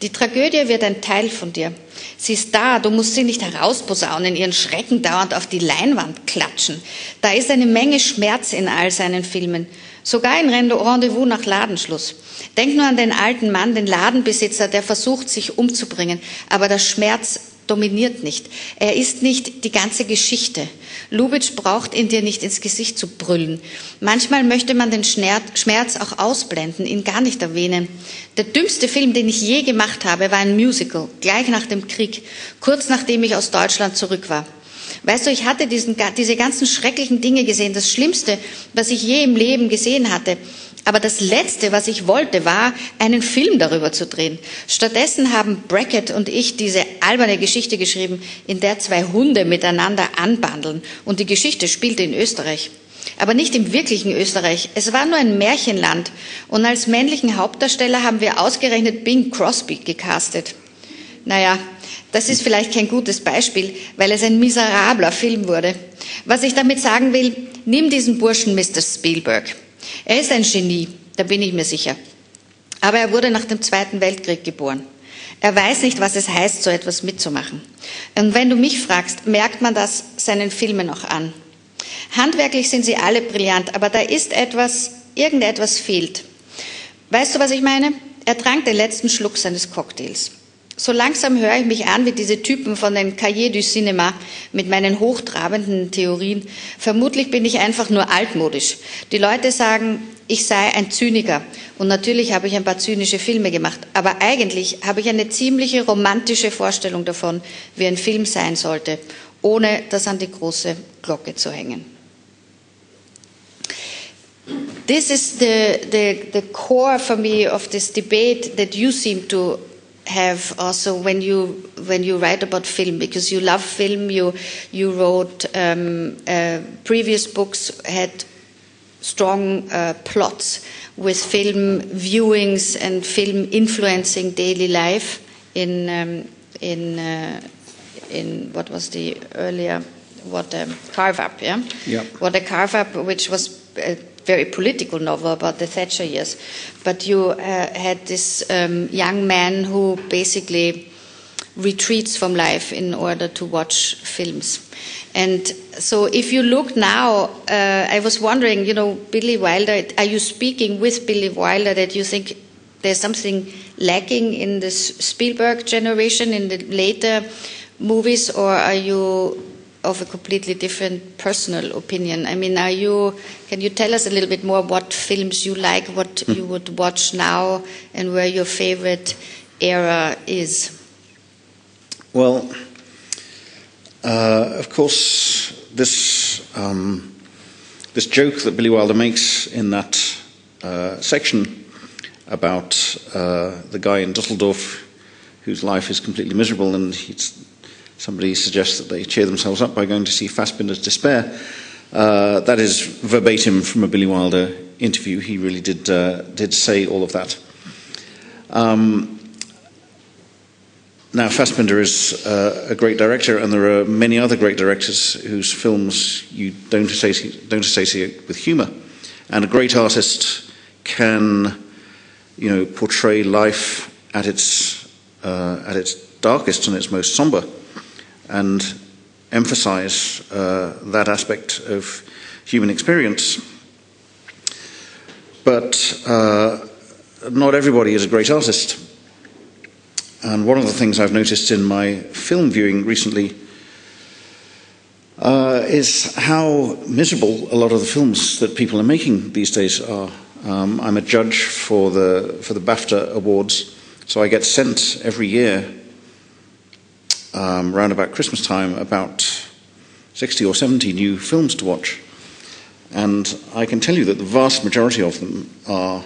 Die Tragödie wird ein Teil von dir. Sie ist da, du musst sie nicht herausposaunen, ihren Schrecken dauernd auf die Leinwand klatschen. Da ist eine Menge Schmerz in all seinen Filmen, sogar in Rendezvous nach Ladenschluss. Denk nur an den alten Mann, den Ladenbesitzer, der versucht, sich umzubringen, aber der Schmerz dominiert nicht. Er ist nicht die ganze Geschichte. Lubitsch braucht in dir nicht ins Gesicht zu brüllen. Manchmal möchte man den Schmerz auch ausblenden, ihn gar nicht erwähnen. Der dümmste Film, den ich je gemacht habe, war ein Musical, gleich nach dem Krieg, kurz nachdem ich aus Deutschland zurück war. Weißt du, ich hatte diesen, diese ganzen schrecklichen Dinge gesehen. Das Schlimmste, was ich je im Leben gesehen hatte. Aber das Letzte, was ich wollte, war, einen Film darüber zu drehen. Stattdessen haben Brackett und ich diese alberne Geschichte geschrieben, in der zwei Hunde miteinander anbandeln. Und die Geschichte spielte in Österreich. Aber nicht im wirklichen Österreich. Es war nur ein Märchenland. Und als männlichen Hauptdarsteller haben wir ausgerechnet Bing Crosby gecastet. Naja, das ist vielleicht kein gutes Beispiel, weil es ein miserabler Film wurde. Was ich damit sagen will, nimm diesen Burschen Mr. Spielberg. Er ist ein Genie, da bin ich mir sicher. Aber er wurde nach dem Zweiten Weltkrieg geboren. Er weiß nicht, was es heißt, so etwas mitzumachen. Und wenn du mich fragst, merkt man das seinen Filmen auch an. Handwerklich sind sie alle brillant, aber da ist etwas, irgendetwas fehlt. Weißt du, was ich meine? Er trank den letzten Schluck seines Cocktails. So langsam höre ich mich an wie diese Typen von den Cahiers du Cinema mit meinen hochtrabenden Theorien. Vermutlich bin ich einfach nur altmodisch. Die Leute sagen, ich sei ein Zyniker. Und natürlich habe ich ein paar zynische Filme gemacht. Aber eigentlich habe ich eine ziemliche romantische Vorstellung davon, wie ein Film sein sollte, ohne das an die große Glocke zu hängen. This is the, the, the core for me of this debate that you seem to have also when you when you write about film because you love film you you wrote um, uh, previous books had strong uh, plots with film viewings and film influencing daily life in um, in uh, in what was the earlier what um, carve up yeah? Yeah. What a carve up which was uh, very political novel about the Thatcher years. But you uh, had this um, young man who basically retreats from life in order to watch films. And so, if you look now, uh, I was wondering, you know, Billy Wilder, are you speaking with Billy Wilder that you think there's something lacking in this Spielberg generation in the later movies, or are you of a completely different personal opinion. I mean, are you? Can you tell us a little bit more what films you like, what mm. you would watch now, and where your favorite era is? Well, uh, of course, this um, this joke that Billy Wilder makes in that uh, section about uh, the guy in Dusseldorf whose life is completely miserable and he's Somebody suggests that they cheer themselves up by going to see Fassbinder's Despair. Uh, that is verbatim from a Billy Wilder interview. He really did, uh, did say all of that. Um, now, Fassbinder is uh, a great director, and there are many other great directors whose films you don't associate, don't associate with humour. And a great artist can, you know, portray life at its, uh, at its darkest and its most sombre and emphasize uh, that aspect of human experience. But uh, not everybody is a great artist. And one of the things I've noticed in my film viewing recently uh, is how miserable a lot of the films that people are making these days are. Um, I'm a judge for the, for the BAFTA Awards, so I get sent every year um, around about Christmas time about 60 or 70 new films to watch. And I can tell you that the vast majority of them are.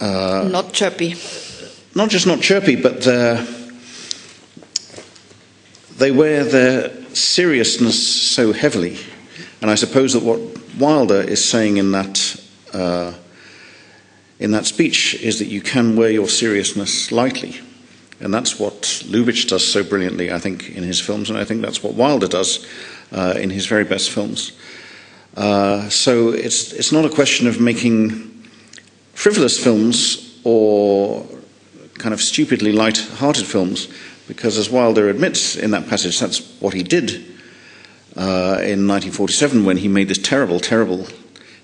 Uh, not chirpy. Not just not chirpy, but they wear their seriousness so heavily. And I suppose that what Wilder is saying in that, uh, in that speech is that you can wear your seriousness lightly And that's what Lubitsch does so brilliantly, I think, in his films, and I think that's what Wilder does uh, in his very best films. Uh, so it's, it's not a question of making frivolous films or kind of stupidly light-hearted films, because as Wilder admits in that passage, that's what he did uh, in 1947 when he made this terrible, terrible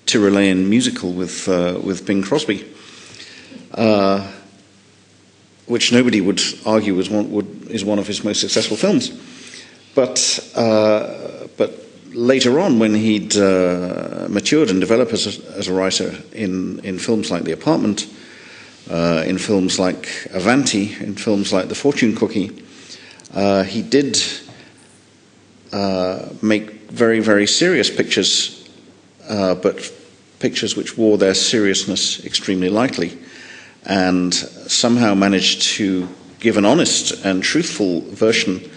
Tyrolean musical with, uh, with Bing Crosby, uh, which nobody would argue is one, would, is one of his most successful films. But, uh, but later on, when he'd uh, matured and developed as a, as a, writer in, in films like The Apartment, uh, in films like Avanti, in films like The Fortune Cookie, uh, he did uh, make very, very serious pictures, uh, but pictures which wore their seriousness extremely lightly, and somehow managed to give an honest and truthful version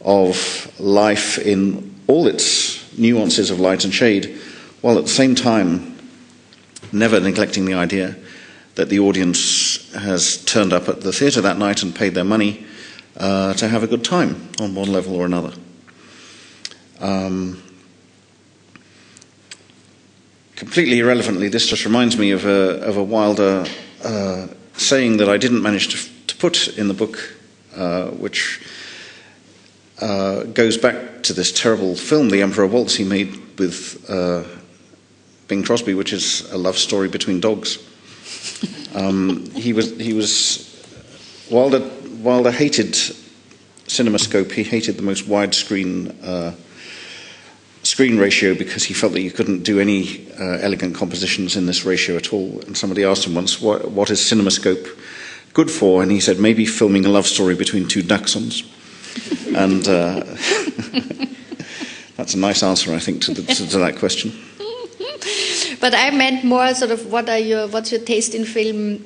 of life in all its nuances of light and shade, while at the same time never neglecting the idea that the audience has turned up at the theatre that night and paid their money uh, to have a good time on one level or another. Um, completely irrelevantly, this just reminds me of a, of a Wilder uh, saying that I didn't manage to, to put in the book, uh, which uh, goes back to this terrible film, The Emperor Waltz, he made with uh, Bing Crosby, which is a love story between dogs. Um, he was he was Wilder Wilder hated CinemaScope. He hated the most widescreen uh, screen ratio because he felt that you couldn't do any uh, elegant compositions in this ratio at all. And somebody asked him once, what, what is CinemaScope good for? And he said, maybe filming a love story between two dachshunds. and uh, that's a nice answer, I think, to, the, to, to that question. But I meant more sort of what are your what's your taste in film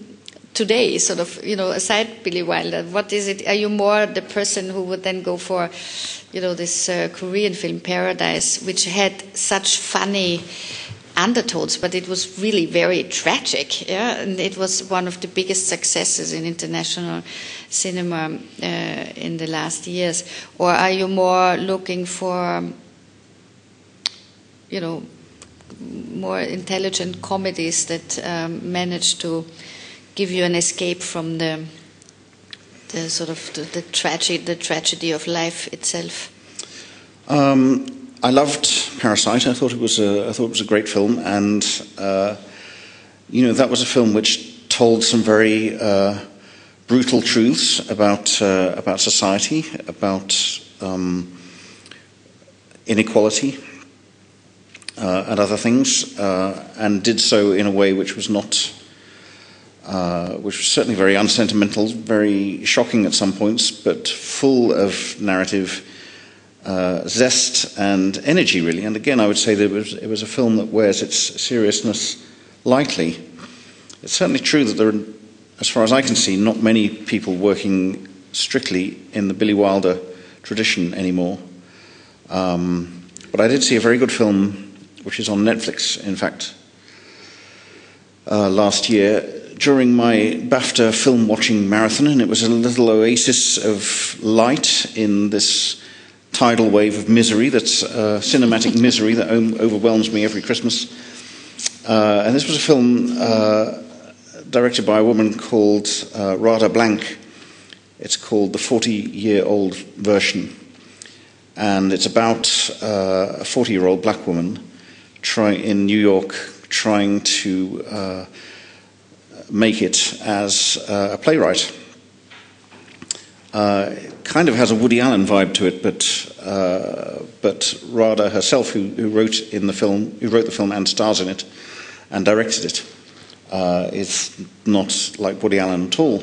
today? Sort of you know aside Billy Wilder, what is it? Are you more the person who would then go for you know this uh, Korean film Paradise, which had such funny undertones, but it was really very tragic. Yeah, and it was one of the biggest successes in international cinema uh, in the last years. Or are you more looking for, you know, more intelligent comedies that um, manage to give you an escape from the the sort of the, the tragedy the tragedy of life itself? Um, I loved Parasite. I thought it was a, I thought it was a great film, and uh, you know that was a film which told some very uh, brutal truths about uh, about society, about um, inequality, uh, and other things, uh, and did so in a way which was not. Uh, which was certainly very unsentimental, very shocking at some points, but full of narrative uh, zest and energy, really. And again, I would say that it was, it was a film that wears its seriousness lightly. It's certainly true that there are, as far as I can see, not many people working strictly in the Billy Wilder tradition anymore. Um, but I did see a very good film, which is on Netflix, in fact, uh, last year during my BAFTA film watching marathon, and it was a little oasis of light in this tidal wave of misery, that's uh, cinematic misery that overwhelms me every Christmas. Uh, and this was a film uh, directed by a woman called uh, Radha Blank. It's called The 40 Year Old Version. And it's about uh, a 40 year old black woman try, in New York trying to uh, make it as a playwright. Uh, kind of has a Woody Allen vibe to it, but uh, but Radha herself, who, who, wrote in the film, who wrote the film and stars in it, and directed it, uh, is not like Woody Allen at all.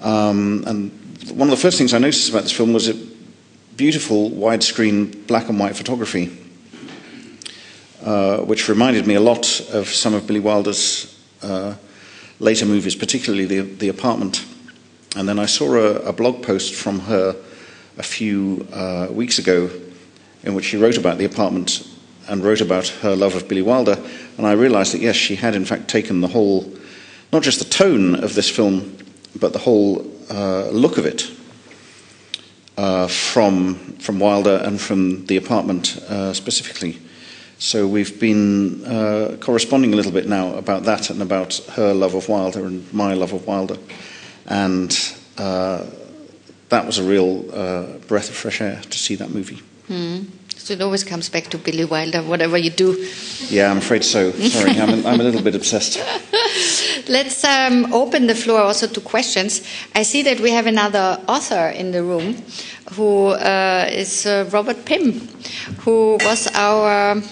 Um, and one of the first things I noticed about this film was it beautiful widescreen black and white photography, uh, which reminded me a lot of some of Billy Wilder's uh, later movies, particularly the, the Apartment. And then I saw a, a blog post from her a few uh, weeks ago in which she wrote about the apartment and wrote about her love of Billy Wilder. And I realized that, yes, she had in fact taken the whole, not just the tone of this film, but the whole uh, look of it uh, from from Wilder and from the apartment uh, specifically. So we've been uh, corresponding a little bit now about that and about her love of Wilder and my love of Wilder, and uh, that was a real uh, breath of fresh air to see that movie. Mm. So it always comes back to Billy Wilder, whatever you do. Yeah, I'm afraid so. Sorry, I'm, a, I'm a little bit obsessed. Let's um, open the floor also to questions. I see that we have another author in the room who uh, is uh, Robert Pym, who was our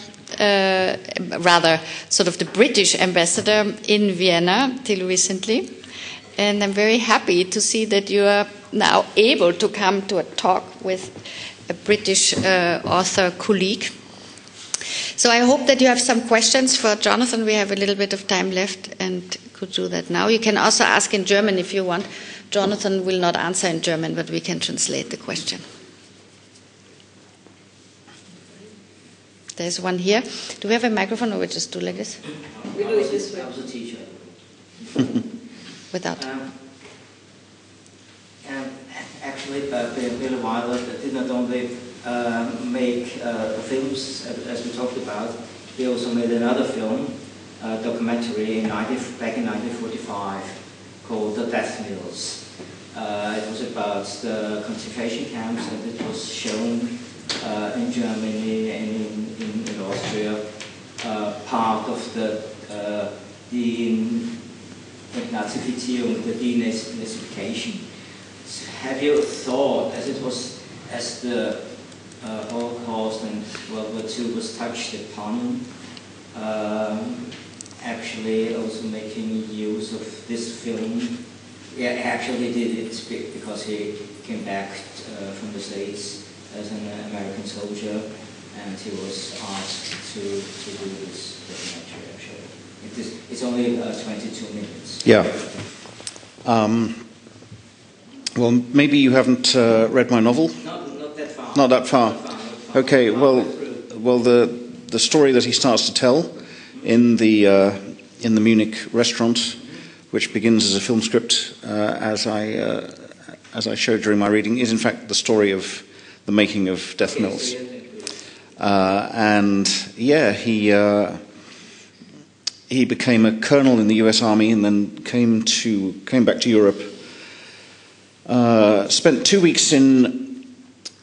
uh, rather sort of the British ambassador in Vienna till recently. And I'm very happy to see that you are now able to come to a talk with a British uh, author colleague. So I hope that you have some questions for Jonathan. We have a little bit of time left and could do that now. You can also ask in German if you want. Jonathan will not answer in German, but we can translate the question. There's one here. Do we have a microphone or we just do like this? We do it this way. I was a teacher. Without. Um, um, actually, uh, Billy Wilder did not only uh, make uh, films, as we talked about, he also made another film, uh, documentary in 90, back in 1945 called The Death Mills. Uh, it was about the concentration camps and it was shown uh, in Germany and in, in, in Austria, uh, part of the uh, Denazifizierung, the denazification. Have you thought, as it was, as the uh, Holocaust and World War II was touched upon, um, actually also making use of this film. Yeah, actually did it because he came back uh, from the States as an American soldier, and he was asked to, to do this documentary. Actually, it is, it's only uh, 22 minutes. Yeah. Um, well, maybe you haven't uh, read my novel. Not, not that far. Not that far. Not far, not far. Okay. Well, well, the the story that he starts to tell in the uh, in the Munich restaurant, which begins as a film script, uh, as I uh, as I showed during my reading, is in fact the story of the making of Death Mills. Uh, and yeah, he uh, he became a colonel in the U.S. Army and then came to came back to Europe. Uh, spent two weeks in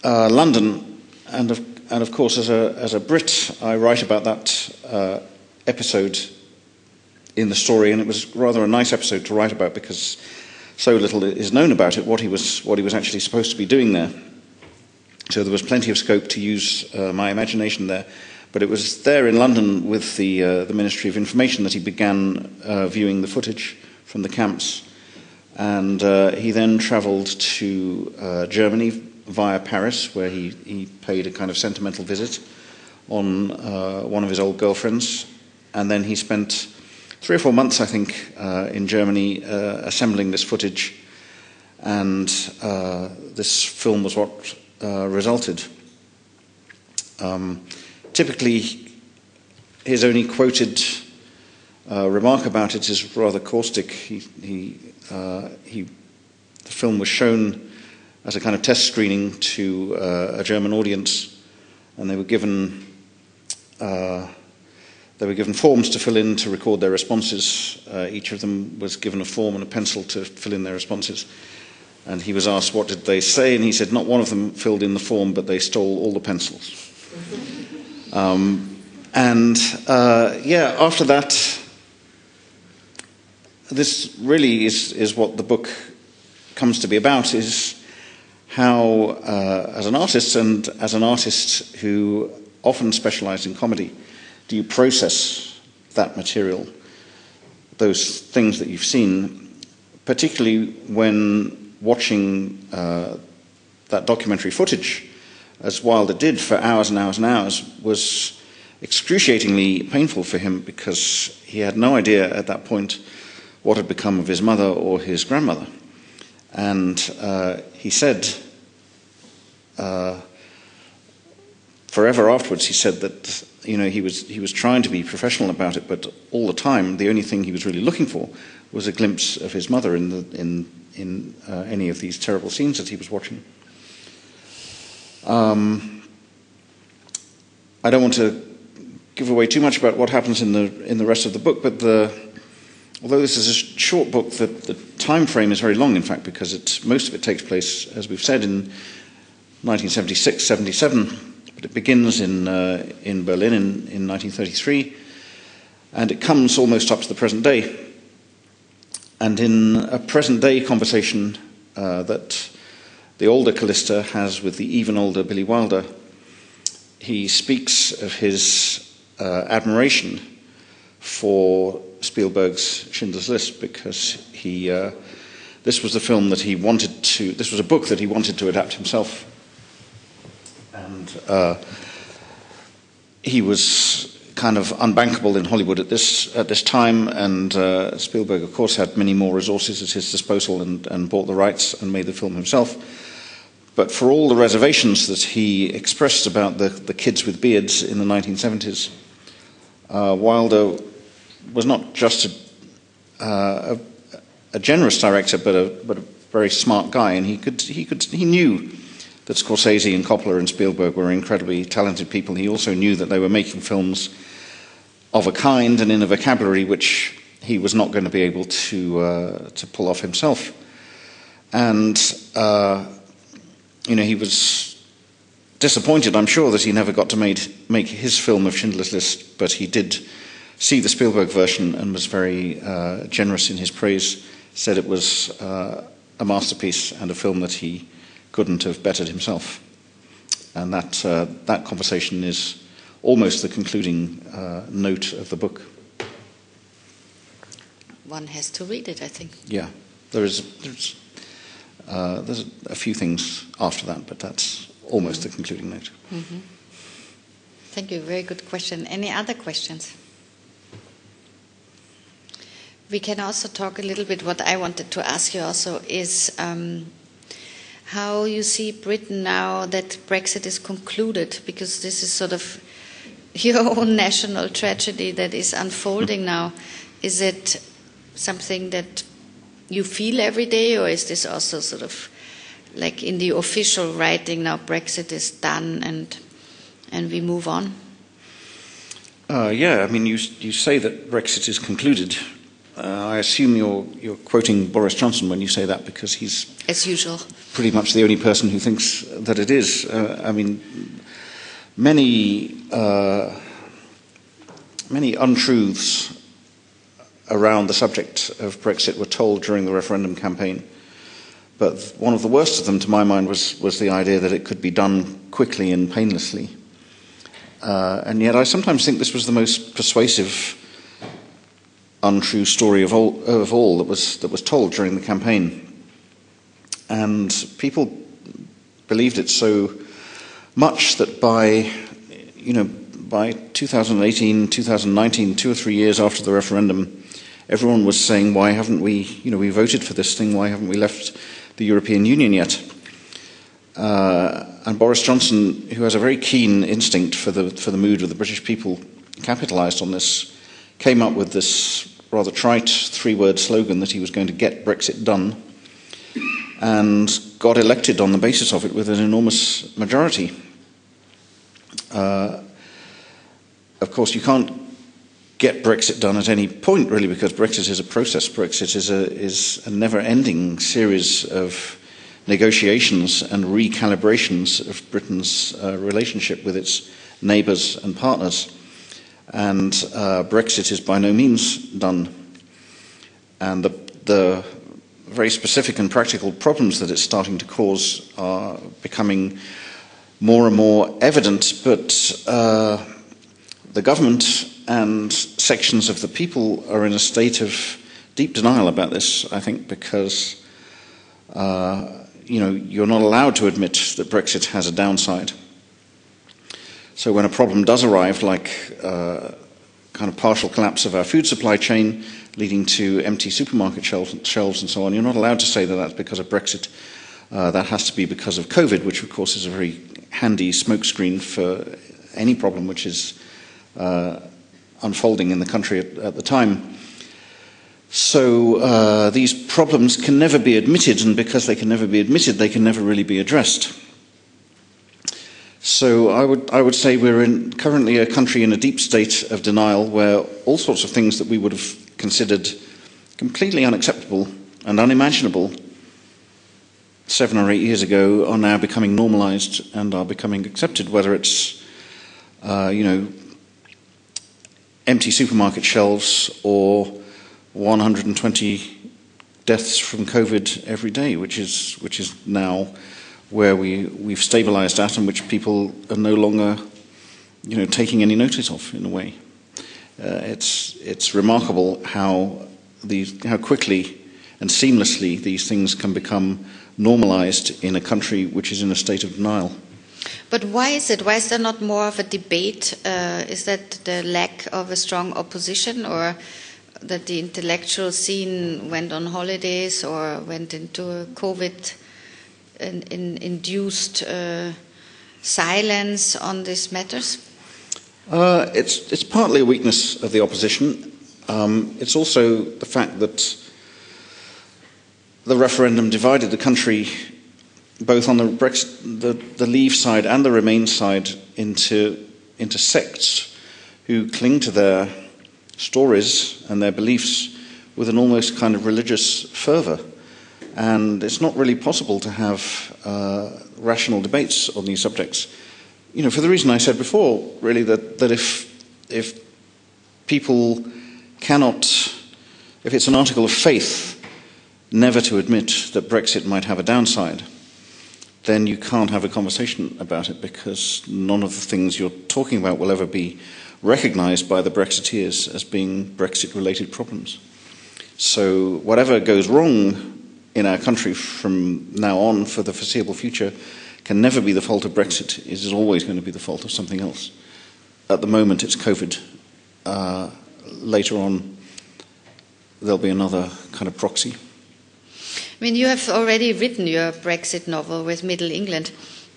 uh, London, and of, and of course, as a as a Brit, I write about that uh, episode in the story, and it was rather a nice episode to write about because so little is known about it. What he was what he was actually supposed to be doing there. So there was plenty of scope to use uh, my imagination there. But it was there in London with the, uh, the Ministry of Information that he began uh, viewing the footage from the camps. And uh, he then travelled to uh, Germany via Paris, where he, he paid a kind of sentimental visit on uh, one of his old girlfriends. And then he spent three or four months, I think, in Germany assembling this footage. And this film was what uh, resulted. Um, typically, his only quoted uh, remark about it is rather caustic. He, he, uh, he, the film was shown as a kind of test screening to uh, a German audience, and they were given uh, they were given forms to fill in to record their responses. Uh, each of them was given a form and a pencil to fill in their responses. And he was asked, What did they say? And he said, Not one of them filled in the form, but they stole all the pencils. Um, and uh, yeah, after that, this really is, is what the book comes to be about is how, uh, as an artist and as an artist who often specialized in comedy, do you process that material, those things that you've seen, particularly when watching uh, that documentary footage, as Wilder did for hours and hours and hours, was excruciatingly painful for him because he had no idea at that point what had become of his mother or his grandmother. And uh, he said, uh, forever afterwards, he said that you know he was he was trying to be professional about it, but all the time, the only thing he was really looking for was a glimpse of his mother in the in in uh, any of these terrible scenes that he was watching. Um, I don't want to give away too much about what happens in the in the rest of the book, but the although this is a short book, the, the time frame is very long, in fact, because it's, most of it takes place, as we've said, in 1976, 77. But it begins in uh, in Berlin in, in 1933, and it comes almost up to the present day. And in a present day conversation uh, that the older Calista has with the even older Billy Wilder, he speaks of his uh, admiration for Spielberg's Schindler's List because he, uh, this was the film that he wanted to, this was a book that he wanted to adapt himself. And uh, he was kind of unbankable in Hollywood at this at this time, and uh, Spielberg, of course, had many more resources at his disposal and, and bought the rights and made the film himself. But for all the reservations that he expressed about the, the kids with beards in the 1970s, uh, Wilder was not just a, uh, a, a, generous director, but a, but a very smart guy, and he could he could he knew that Scorsese and Coppola and Spielberg were incredibly talented people. He also knew that they were making films of a kind and in a vocabulary which he was not going to be able to uh, to pull off himself. And uh, you know, he was disappointed, I'm sure, that he never got to made, make his film of Schindler's List, but he did see the Spielberg version and was very uh, generous in his praise, said it was uh, a masterpiece and a film that he couldn't have bettered himself. And that, uh, that conversation is almost the concluding uh, note of the book. One has to read it, I think. Yeah, there is. There's, uh, there's a few things after that, but that's almost mm-hmm. the concluding note. Mm-hmm. Thank you. Very good question. Any other questions? We can also talk a little bit. What I wanted to ask you also is um, how you see Britain now that Brexit is concluded, because this is sort of your own national tragedy that is unfolding now. Is it something that you feel every day, or is this also sort of like in the official writing now Brexit is done and and we move on? Uh, yeah, I mean, you you say that Brexit is concluded. Uh, I assume you're you're quoting Boris Johnson when you say that because he's as usual pretty much the only person who thinks that it is. Uh, I mean, many uh, many untruths around the subject of Brexit were told during the referendum campaign. But one of the worst of them, to my mind, was, was the idea that it could be done quickly and painlessly. Uh, and yet, I sometimes think this was the most persuasive, untrue story of all, of all that, was, that was told during the campaign. And people believed it so much that by, you know, by 2018, 2019, two or three years after the referendum, everyone was saying, why haven't we, you know, we voted for this thing, why haven't we left the European Union yet? Uh, and Boris Johnson, who has a very keen instinct for the, for the mood of the British people, capitalised on this, came up with this rather trite three word slogan that he was going to get Brexit done, and got elected on the basis of it with an enormous majority. Uh, of course, you can't get Brexit done at any point, really, because Brexit is a process. Brexit is a, is a never ending series of negotiations and recalibrations of Britain's uh, relationship with its neighbours and partners. And uh, Brexit is by no means done. And the, the very specific and practical problems that it's starting to cause are becoming more and more evident, but uh, the government and sections of the people are in a state of deep denial about this, I think, because uh, you know, you're not allowed to admit that Brexit has a downside. So when a problem does arrive, like uh, kind of partial collapse of our food supply chain, leading to empty supermarket shelves, shelves and so on, you're not allowed to say that that's because of Brexit. Uh, that has to be because of COVID, which of course is a very handy smokescreen for any problem which is uh, unfolding in the country at, at the time. So uh, these problems can never be admitted, and because they can never be admitted, they can never really be addressed. So I would, I would say we're in, currently a country in a deep state of denial where all sorts of things that we would have considered completely unacceptable and unimaginable seven or eight years ago are now becoming normalized and are becoming accepted, whether it's, uh, you know, empty supermarket shelves or 120 deaths from COVID every day, which is, which is now where we, we've stabilized at and which people are no longer you know, taking any notice of in a way. Uh, it's, it's remarkable how, these, how quickly and seamlessly these things can become normalized in a country which is in a state of denial. But why is it? Why is there not more of a debate? Uh, is that the lack of a strong opposition, or that the intellectual scene went on holidays or went into a COVID in, in induced uh, silence on these matters? Uh, it's, it's partly a weakness of the opposition. Um, it's also the fact that the referendum divided the country both on the, Brexit, the, the Leave side and the Remain side into, into sects who cling to their stories and their beliefs with an almost kind of religious fervour. And it's not really possible to have uh, rational debates on these subjects. You know, for the reason I said before, really, that, that if, if people cannot, if it's an article of faith never to admit that Brexit might have a downside, then you can't have a conversation about it because none of the things you're talking about will ever be recognized by the Brexiteers as being Brexit related problems. So, whatever goes wrong in our country from now on for the foreseeable future can never be the fault of Brexit. It is always going to be the fault of something else. At the moment, it's COVID. Uh, later on, there'll be another kind of proxy. I mean, you have already written your Brexit novel with Middle England,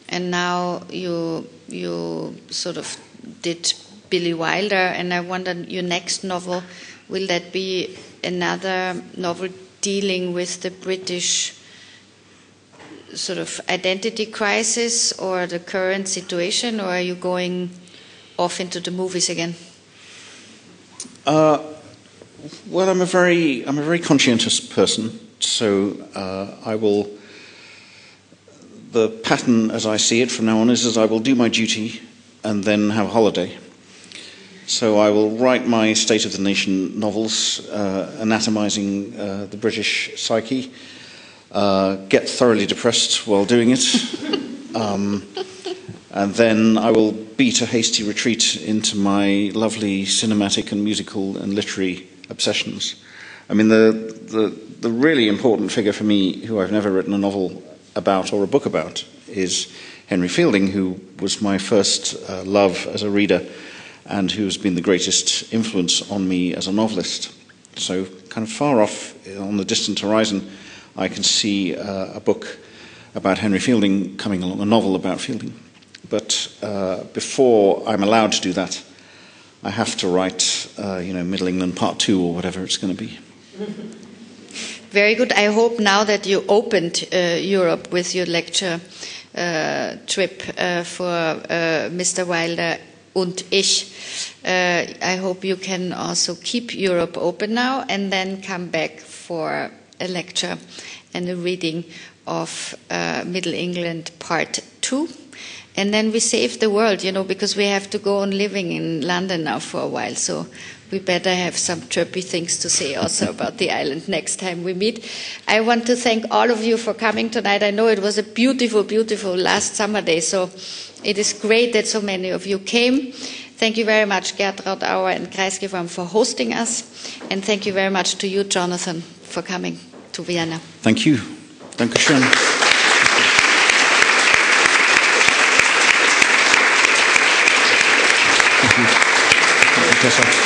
and now you you sort of did Billy Wilder, and I wonder your next novel will that be another novel dealing with the British sort of identity crisis or the current situation, or are you going off into the movies again? Uh, well, I'm a very I'm a very conscientious person. So uh, I will, the pattern as I see it from now on is as I will do my duty and then have a holiday. So I will write my State of the Nation novels, uh, anatomizing uh, the British psyche, uh, get thoroughly depressed while doing it, um, and then I will beat a hasty retreat into my lovely cinematic and musical and literary obsessions. I mean, the, the, the really important figure for me, who I've never written a novel about or a book about, is Henry Fielding, who was my first uh, love as a reader and who's been the greatest influence on me as a novelist. So, kind of far off on the distant horizon, I can see uh, a book about Henry Fielding coming along, a novel about Fielding. But uh, before I'm allowed to do that, I have to write, uh, you know, Middle England Part Two or whatever it's going to be. Very good. I hope now that you opened uh, Europe with your lecture uh, trip uh, for uh, Mr. Wilder und ich, uh, I hope you can also keep Europe open now and then come back for a lecture and a reading of uh, Middle England Part 2 and then we save the world, you know, because we have to go on living in London now for a while. So we better have some chirpy things to say also about the island next time we meet. I want to thank all of you for coming tonight. I know it was a beautiful, beautiful last summer day, so it is great that so many of you came. Thank you very much, Gertraud Auer and Kreisky Forum, for hosting us. And thank you very much to you, Jonathan, for coming to Vienna. Thank you. Thank you. Thank you.